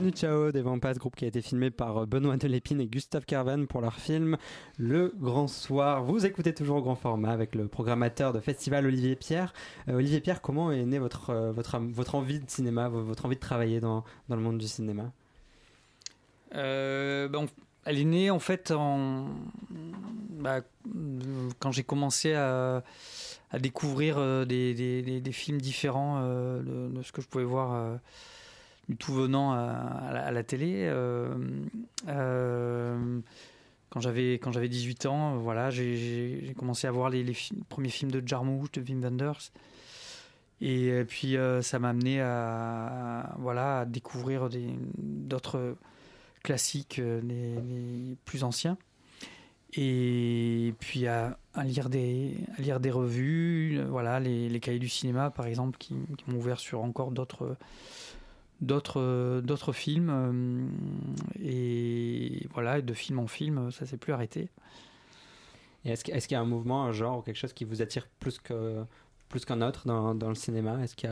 F: pense
A: Ciao des Vampas, groupe qui a été filmé par euh, Benoît Delépine et Gustave Carvan pour leur film Le Grand Soir. Vous écoutez toujours au grand format avec le programmateur de festival Olivier Pierre. Euh, Olivier Pierre, comment est née votre, euh, votre, votre envie de cinéma, votre envie de travailler dans, dans le monde du cinéma?
B: Ben, Elle est née en fait bah, quand j'ai commencé à, découvrir des, films différents de, ce que je pouvais voir tout venant à, la, télé. Euh, euh, quand j'avais quand j'avais 18 ans, voilà, j'ai commencé à voir les, premiers films de Jarmusch, de Wim Wenders. Et euh, puis ça m'a amené à, voilà à découvrir d'autres classiques, plus anciens. Et puis à, lire des à lire des revues, voilà les, les cahiers du cinéma par exemple qui m'ont ouvert sur encore d'autres d'autres d'autres films euh, et voilà de film en film ça s'est plus arrêté.
A: Est-ce qu'il est y a un mouvement un genre ou quelque chose qui vous attire plus que plus qu'un autre dans, dans, le cinéma? Est-ce qu'il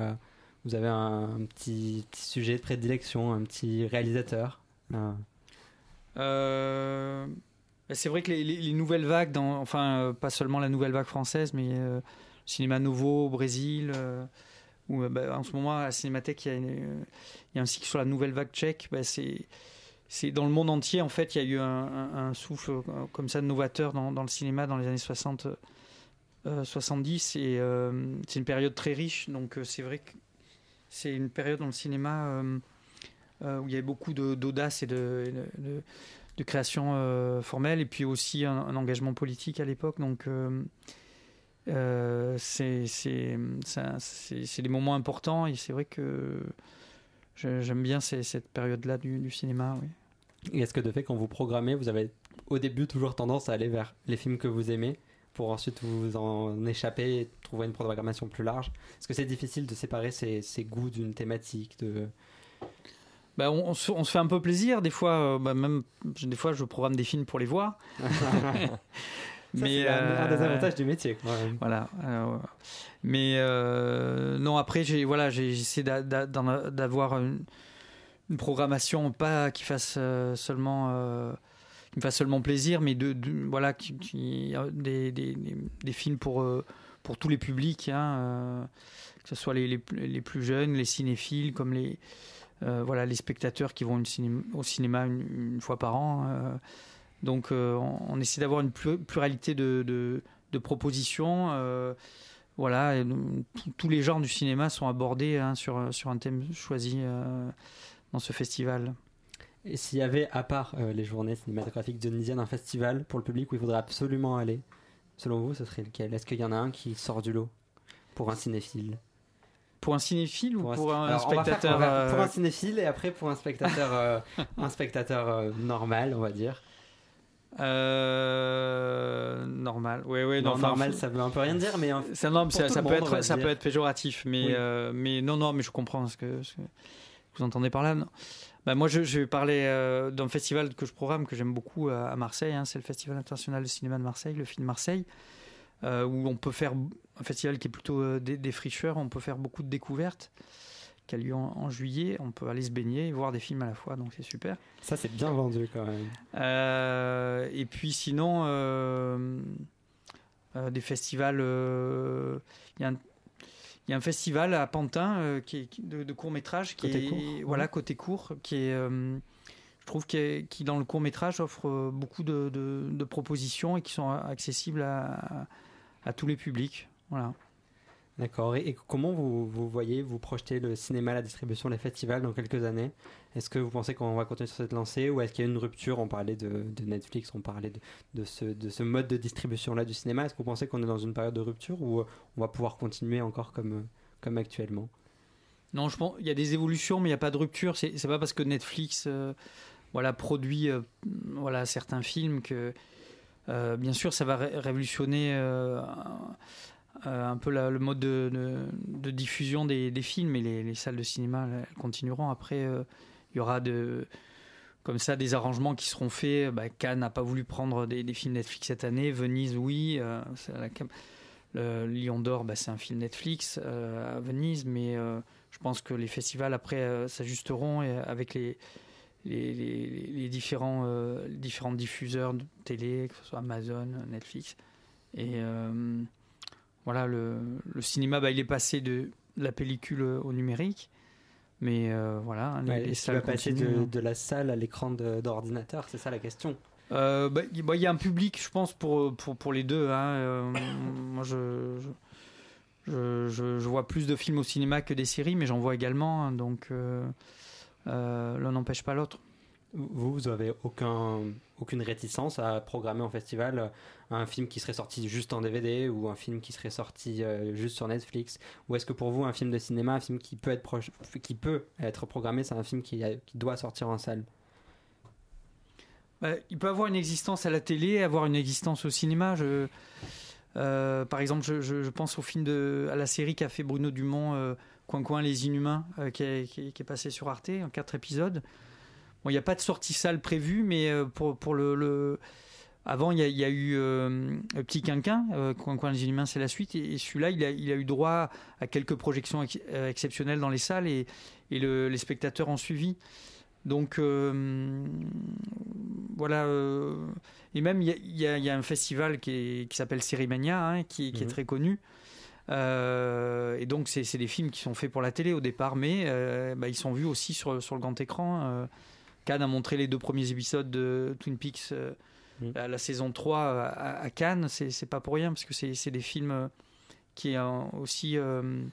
A: vous avez un, petit, sujet de prédilection un petit réalisateur?
B: Euh, c'est vrai que les, nouvelles vagues dans, enfin euh, pas seulement la nouvelle vague française mais le cinéma nouveau au Brésil euh, bah, en ce moment à la Cinémathèque, il y, a il y, a un cycle sur la nouvelle vague tchèque. Bah, c'est dans le monde entier en fait il y a eu un, souffle euh, comme ça novateur dans, le cinéma dans les années 60 70 euh, et c'est une période très riche. Donc c'est vrai que c'est une période dans le cinéma où il y avait beaucoup d'audace et de, création formelle. Et puis aussi un, engagement politique à l'époque euh, c'est des moments importants et c'est vrai que j'aime bien cette période-là du, cinéma. Oui.
A: Et est-ce que de fait, quand vous programmez, vous avez au début toujours tendance à aller vers les films que vous aimez pour ensuite vous en échapper et trouver une programmation plus large? Est-ce que c'est difficile de séparer ces, ces goûts d'une thématique de...
B: bah, on, se, fait un peu plaisir. Des fois, bah, même, des fois, je programme des films pour les voir.
A: mais c'est un, des avantages du métier.
B: Voilà. mais non, après, j'ai voilà, j'essaie d'avoir une, une, programmation pas qui fasse seulement qui me fasse seulement plaisir, mais de, voilà, qui, des, des, des, films pour, euh, pour tous les publics, hein, euh, que ce soit les, les, les, plus jeunes, les cinéphiles, comme les, euh, voilà, les spectateurs qui vont au cinéma une, fois par an. Donc on, essaie d'avoir une pluralité de, de, de propositions. voilà, tous les genres du cinéma sont abordés hein, sur, sur un thème choisi dans ce festival.
A: Et s'il y avait, à part euh, les journées cinématographiques dionysiennes, un festival pour le public où il faudrait absolument aller, selon vous, ce serait lequel? Est-ce qu'il y en a un qui sort du lot pour un cinéphile?
B: Pour un cinéphile ou pour un, spectateur euh,
A: Pour un cinéphile et après pour un spectateur, euh, un spectateur normal, on va dire.
B: Normal, oui, oui,
A: non, normal, ça veut un peu rien dire, mais
B: ça, non, ça, peut être, ça peut être péjoratif, mais, mais non, non, mais je comprends ce que, ce que vous entendez par là. Non. Bah, moi, je, je vais parler euh, d'un festival que je programme, que j'aime beaucoup euh, à Marseille. Hein. c'est le Festival international de cinéma de Marseille, le film Marseille, euh, où on peut faire un festival qui est plutôt des, des, fricheurs. On peut faire beaucoup de découvertes, qui a lieu en, juillet. On peut aller se baigner et voir des films à la fois, donc c'est super.
A: Ça, c'est bien vendu quand même.
B: et puis sinon, des festivals. Il y a un il y a un festival à Pantin euh, qui est, de, court métrage qui
A: côté est
B: court. voilà côté court qui est euh, je trouve qui, qui dans le court métrage offre euh, beaucoup de, de, propositions et qui sont accessibles à, à, tous les publics voilà
A: D'accord. Et, comment vous, vous, voyez, vous projetez le cinéma, la distribution, les festivals dans quelques années? Est-ce que vous pensez qu'on va continuer sur cette lancée ou est-ce qu'il y a une rupture? On parlait de, Netflix, on parlait de, de, ce, de ce mode de distribution-là du cinéma. Est-ce que vous pensez qu'on est dans une période de rupture ou on va pouvoir continuer encore comme, comme actuellement?
B: Non, je pense il y a des évolutions, mais il n'y a pas de rupture. C'est, c'est pas parce que Netflix euh, voilà, produit euh, voilà, certains films que. Euh, bien sûr, ça va révolutionner euh, un peu le mode de, diffusion des, films et les, salles de cinéma continueront. Après, euh, il y aura de, comme ça des arrangements qui seront faits. Bah, Cannes n'a pas voulu prendre des, films Netflix cette année. Venise, oui. Euh, le Lion d'Or, bah, c'est un film Netflix à Venise, mais je pense que les festivals après s'ajusteront avec les, les, différents, différents diffuseurs de télé, que ce soit Amazon, Netflix. Et voilà, le, cinéma, bah, il est passé de la pellicule au numérique. Mais euh, voilà,
A: les, va passer hein. de, la salle à l'écran d'ordinateur C'est ça la question
B: euh, bah, bah, Il y a un public, je pense, pour, pour, pour les deux. Hein. Euh, moi, je je, je, vois plus de films au cinéma que des séries, mais j'en vois également. Hein. donc, l'un n'empêche pas l'autre.
A: Vous, vous avez aucun, aucune réticence à programmer en festival un film qui serait sorti juste en DVD ou un film qui serait sorti euh, juste sur Netflix? Ou est-ce que pour vous, un film de cinéma, un film qui peut être, proche, qui peut être programmé, c'est un film qui, qui, doit sortir en salle?
B: Bah, Il peut avoir une existence à la télé, avoir une existence au cinéma. Euh, par exemple, je, pense au film de, à la série qu'a fait Bruno Dumont, euh, Coin Coin les Inhumains, qui est, qui, est, passé sur Arte en quatre épisodes. Bon, il n'y a pas de sortie salle prévue, mais euh, pour, pour le, Avant, il y, a eu euh, Petit Quinquin, euh, Coin Coin les Inhumains, c'est la suite. Et, celui-là, il a, il a, eu droit à quelques projections exceptionnelles dans les salles et, et les spectateurs ont suivi. Donc voilà. et même, il y, a, y, a un festival qui, qui s'appelle Sérimania, hein, qui, qui est mhm. très connu. et donc, c'est des films qui sont faits pour la télé au départ, mais bah, ils sont vus aussi sur, sur le grand écran. Cannes a montré les deux premiers épisodes de Twin Peaks euh, mm. à la saison 3 à, à Cannes. C'est pas pour rien, parce que c'est des films euh, qui ont aussi. Euh,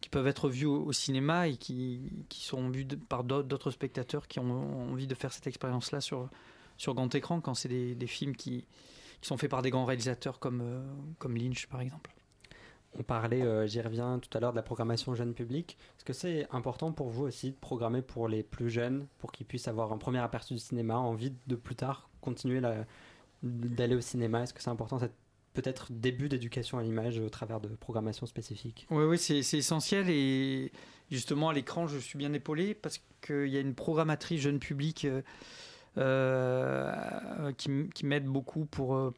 B: qui peuvent être vus au, cinéma et qui, qui sont vus par d'autres spectateurs qui ont envie de faire cette expérience-là sur, sur grand écran quand c'est des, des, films qui, qui, sont faits par des grands réalisateurs comme, comme Lynch par exemple.
A: On parlait, euh, j'y reviens tout à l'heure, de la programmation jeune public. Est-ce que c'est important pour vous aussi de programmer pour les plus jeunes, pour qu'ils puissent avoir un premier aperçu du cinéma, envie de plus tard continuer d'aller au cinéma? Est-ce que c'est important cette peut-être début d'éducation à l'image au travers de programmation spécifique.
B: Oui, oui, c'est essentiel et justement à l'écran, je suis bien épaulé parce qu'il y a une programmatrice jeune public euh, euh, qui, m'aide beaucoup pour,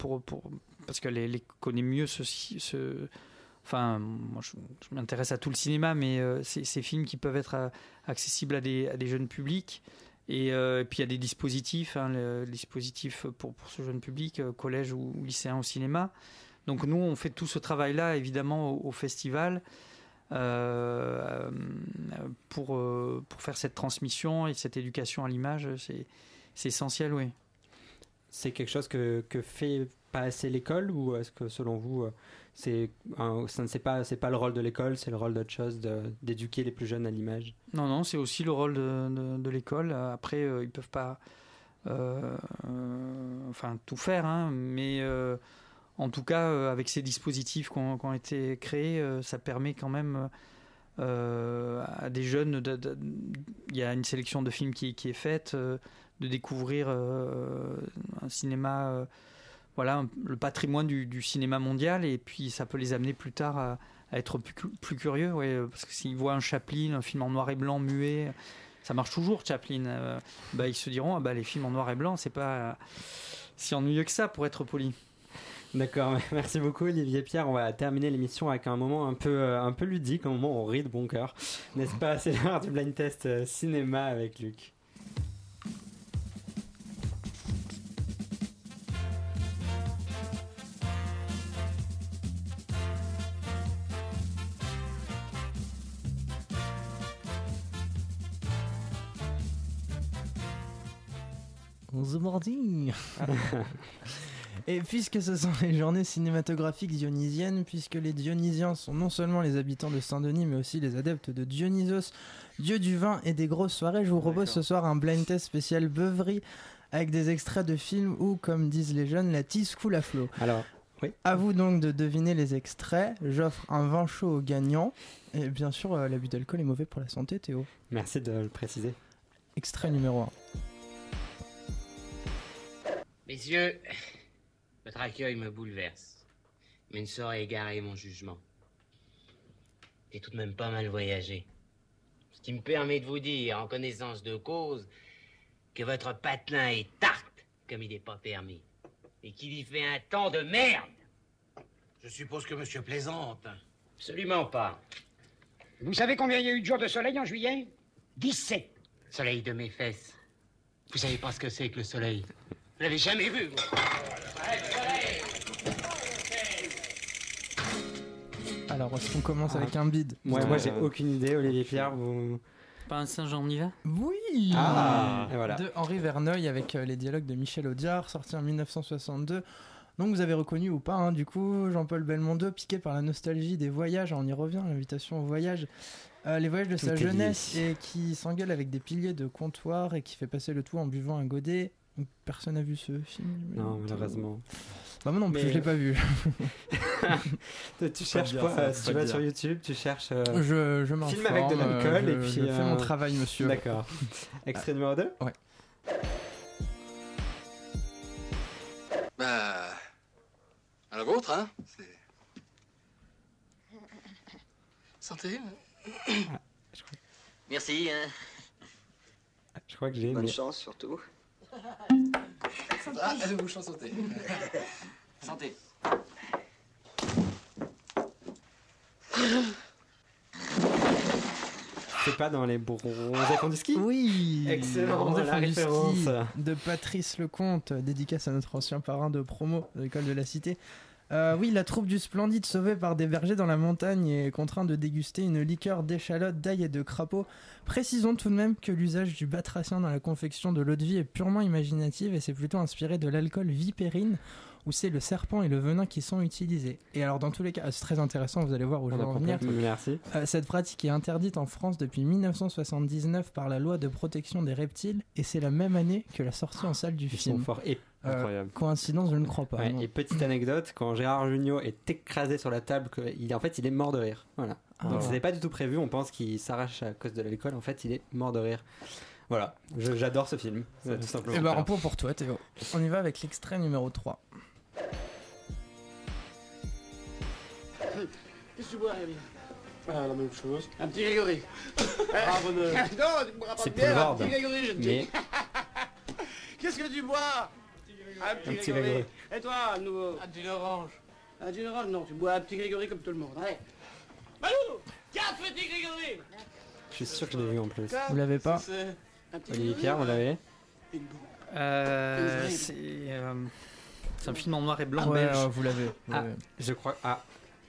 B: parce qu'elle connaît mieux ce, ce- enfin moi je, m'intéresse à tout le cinéma mais euh, ces films qui peuvent être euh, accessibles à des, jeunes publics. Et, euh, et puis il y a des dispositifs hein, le, le dispositif pour, ce jeune public euh, collège ou, lycéen au cinéma. Donc nous on fait tout ce travail là évidemment au, festival pour, pour faire cette transmission et cette éducation à l'image, c'est essentiel, oui.
A: C'est quelque chose que, que fait pas assez l'école ou est-ce que selon vous, euh, c'est ça ne c'est pas c'est pas le rôle de l'école, c'est le rôle d'autre chose d'éduquer les plus jeunes à l'image?
B: Non, non, c'est aussi le rôle de, l'école. Après, euh, ils peuvent pas euh, enfin, tout faire, hein, mais euh, en tout cas, avec ces dispositifs qui ont, été créés, ça permet quand même à des jeunes, il y a une sélection de films qui, qui est faite, de découvrir un cinéma, voilà, le patrimoine du, cinéma mondial, et puis ça peut les amener plus tard à, être plus, plus curieux, euh, parce que s'ils voient un Chaplin, un film en noir et blanc muet, ça marche toujours, Chaplin. euh, bah, ils se diront, ah bah, les films en noir et blanc, c'est pas si ennuyeux que ça, pour être poli.
A: D'accord, merci beaucoup Olivier Pierre. On va terminer l'émission avec un moment un peu, euh, un peu ludique, un moment où on rit de bon cœur. N'est-ce pas? C'est l'heure du blind test cinéma avec Luc.
D: Et puisque ce sont les journées cinématographiques dionysiennes, puisque les Dionysiens sont non seulement les habitants de Saint-Denis, mais aussi les adeptes de Dionysos, dieu du vin et des grosses soirées, je vous propose ce soir un blind test spécial beuverie avec des extraits de films où, comme disent les jeunes, la tisse coule à flot.
A: Alors,
D: À vous donc de deviner les extraits. J'offre un vin chaud au gagnant. Et bien sûr, euh, l'abus d'alcool est mauvais pour la santé, Théo.
A: merci de le préciser.
D: Extrait numéro 1.
G: Messieurs, votre accueil me bouleverse, mais ne saurait égarer mon jugement. J'ai tout de même pas mal voyagé. Ce qui me permet de vous dire, en connaissance de cause, que votre patelin est tarte, comme il n'est pas permis, et qu'il y fait un temps de merde.
H: Je suppose que monsieur plaisante.
G: Absolument pas.
I: Vous savez combien il y a eu de jours de soleil en juillet? 17.
G: Soleil de mes fesses. Vous savez pas ce que c'est que le soleil? Vous l'avez jamais vu, vous.
D: Alors, est-ce qu'on commence
A: Ah.
D: avec un bide
A: Moi, moi j'ai
C: Euh,
A: aucune idée, Olivier Pierre. Vous...
B: Pas un Saint-Jean-Hiver
D: Oui
A: Ah, et voilà.
D: De Henri Verneuil avec euh, les dialogues de Michel Audiard, sorti en 1962. Donc vous avez reconnu ou pas, hein, du coup, Jean-Paul Belmondo, piqué par la nostalgie des voyages, on y revient, l'invitation au voyage, euh, les voyages de
A: Tout
D: sa jeunesse et qui s'engueule avec des piliers de comptoir et qui fait passer le tout en buvant un godet. Personne n'a vu ce film
A: Non, malheureusement.
D: Bah moi non plus,
A: Mais-
D: je l'ai pas vu.
A: tu cherches
C: dire
A: quoi
C: ça,
A: euh, Si tu vas
C: dire.
A: sur YouTube, tu cherches. euh,
D: Je, je.
A: Film avec de l'alcool
D: euh,
A: et
D: je-
A: puis,
D: Je fais mon
A: euh,
D: travail, monsieur.
A: D'accord. Extrait numéro 2
H: Bah. À la vôtre, hein C'est- Santé.
J: Merci. Hein.
A: Je crois que j'ai.
J: Bonne chance surtout.
H: Ah, elle vous chanter.
J: Santé.
A: C'est pas dans les bronzés fonds du ski?
D: Oui
A: Excellent, la référence.
D: de Patrice Lecomte, dédicace à notre ancien parrain de promo de l'école de la Cité. Euh, oui, la troupe du Splendide, sauvée par des bergers dans la montagne, est contrainte de déguster une liqueur d'échalote, d'ail et de crapaud. Précisons tout de même que l'usage du batracien dans la confection de l'eau de vie est purement imaginative et c'est plutôt inspiré de l'alcool vipérine, où c'est le serpent et le venin qui sont utilisés. Et alors, dans tous les cas, c'est très intéressant, vous allez voir où je vais en venir.
A: Merci.
D: Euh, cette pratique est interdite en France depuis 1979 par la loi de protection des reptiles et c'est la même année que la sortie en salle du
A: Ils sont
D: film.
A: forts. Et,
D: Euh,
C: Incroyable.
D: coïncidence, je ne crois pas.
A: ouais, et petite anecdote, quand Gérard Jugnot est écrasé sur la table, il, en fait il est mort de rire. Voilà.
D: Ah.
A: Donc c'était pas du tout prévu, on pense qu'il s'arrache à cause de l'alcool, en fait il est mort de rire. Voilà, j'adore ce film, tout simplement.
D: Et bah, un point pour toi, Théo. On y va avec l'extrait numéro 3.
I: Qu'est-ce que tu bois, Rémi?
K: Ah, la même chose.
I: Un petit Grégory.
K: Ah, bonne-
I: non, tu boiras pas de bière, un petit Grégory, je te dis.
A: Mais
I: Qu'est-ce que tu bois? Un petit,
A: Un petit
I: Grégory.
A: Grégory.
I: Et toi, un nouveau? Un petit orange. Un petit orange Non, tu bois un petit Grégory comme tout le monde. Allez. Malou Quatre petits Grégory
A: je suis sûr que je l'ai vu en plus.
D: Vous l'avez pas
I: C'est un petit
A: Olivier
I: Grégory.
A: Pierre, vous l'avez?
B: Euh, c'est euh, c'est un film en noir et blanc
D: Ouais,
B: belge.
D: euh, vous l'avez.
A: Ah,
D: l'avez.
A: je crois. Ah,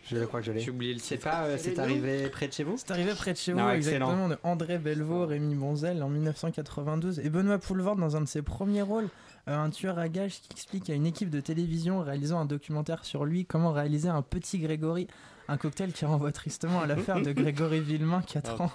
A: je crois que je l'ai.
B: J'ai oublié le
A: C'est pas. euh,
I: C'est
A: arrivé près de chez vous
D: C'est arrivé près de chez vous,
A: Non, excellent.
D: exactement, de André Belvaux, Rémi Bonzel en 1992. Et Benoît Poulvord, dans un de ses premiers rôles, euh, un tueur à gages qui explique à une équipe de télévision réalisant un documentaire sur lui comment réaliser un petit Grégory. Un cocktail qui renvoie tristement à l'affaire de Grégory Villemain, 4 ans.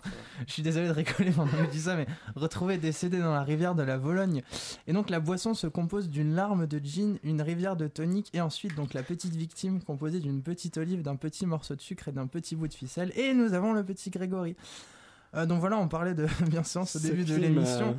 D: Je suis désolé de rigoler pendant que je dis ça, mais retrouvé décédé dans la rivière de la Vologne. Et donc la boisson se compose d'une larme de gin, une rivière de tonique, et ensuite donc la petite victime composée d'une petite olive, d'un petit morceau de sucre et d'un petit bout de ficelle. Et nous avons le petit Grégory. Euh, donc voilà, on parlait de bienséance au début de l'émission.
A: euh,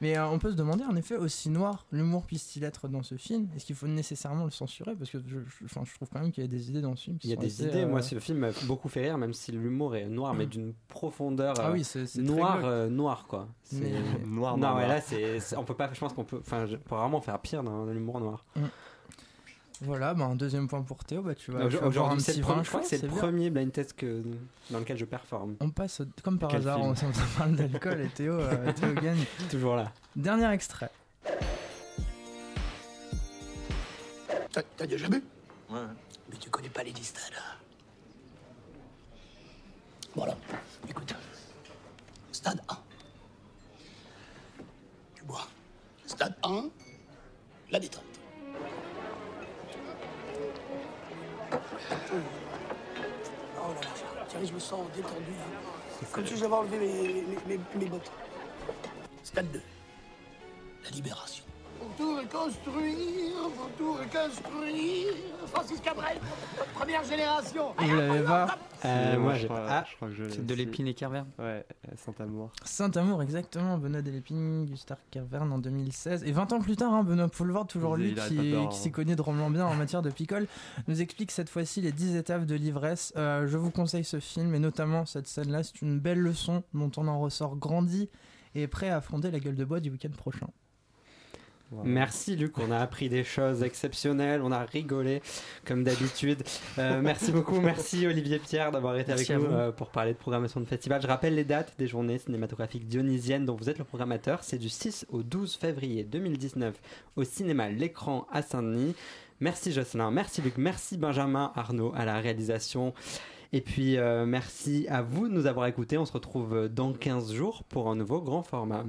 D: Mais euh, on peut se demander, en effet, aussi noir l'humour puisse-t-il être dans ce film? Est-ce qu'il faut nécessairement le censurer? Parce que je, je- enfin, je trouve quand même qu'il y a des idées dans ce film. qui
A: Il y a
D: sont
A: des idées.
D: euh,
A: Moi, ce film m'a beaucoup fait rire, même si l'humour est noir, mais d'une profondeur
D: Ah
A: euh,
D: oui, c'est c'est très
A: noir, euh, noir quoi. C'est-
D: Mais-
C: Noir,
A: non,
C: noir,
A: mais
C: noir.
A: là, c'est, on peut pas. Je pense qu'on peut. Enfin, je faire pire dans l'humour noir.
D: Voilà, bah, un deuxième point pour Théo. Bah, tu vas,
A: Aujourd'hui, c'est
D: petit
A: le premier- je crois que c'est le
D: bien.
A: premier blind test que, dans lequel je performe.
D: On passe, au- comme par
A: Quel
D: hasard, on, on parle d'alcool et Théo, euh, Théo gagne.
A: Toujours là.
D: Dernier extrait.
I: T'as t'as déjà bu?
J: Ouais.
I: Mais tu connais pas les dix stades. Voilà, écoute. Stade 1. Tu bois. Stade 1, la détente. Oh là là, je me sens détendu là. Comme si j'avais enlevé mes- mes bottes. Stade 2, la libération. Pour tout reconstruire, pour tout reconstruire. Francis Cabrel, première génération.
D: Vous l'avez pas
A: Euh, moi,
C: je
A: j'ai
C: crois,
A: ah,
C: je crois que je
B: C'est de l'épine et Kerverne.
C: Ouais, euh, Saint-Amour.
D: Saint-Amour, exactement. Benoît Delépine, Gustave Kerverne en 2016. Et 20 ans plus tard, hein, Benoît Poulvord, toujours
C: Il-
D: lui
C: il
D: qui,
C: de
D: qui
C: hein.
D: s'y connaît drôlement bien en matière de picole, nous explique cette fois-ci les 10 étapes de l'ivresse. Euh, je vous conseille ce film et notamment cette scène-là. C'est une belle leçon dont on en ressort grandi et prêt à affronter la gueule de bois du week-end prochain.
A: Merci Luc, on a appris des choses exceptionnelles, on a rigolé comme d'habitude. Euh, merci beaucoup, merci Olivier Pierre d'avoir été
B: Merci
A: avec nous euh, pour parler de programmation de festival. Je rappelle les dates des journées cinématographiques dionysiennes dont vous êtes le programmateur. C'est du 6 au 12 février 2019 au cinéma L'écran à Saint-Denis. Merci Jocelyn, merci Luc, merci Benjamin Arnaud à la réalisation. Et puis euh, merci à vous de nous avoir écoutés. On se retrouve dans 15 jours pour un nouveau grand format.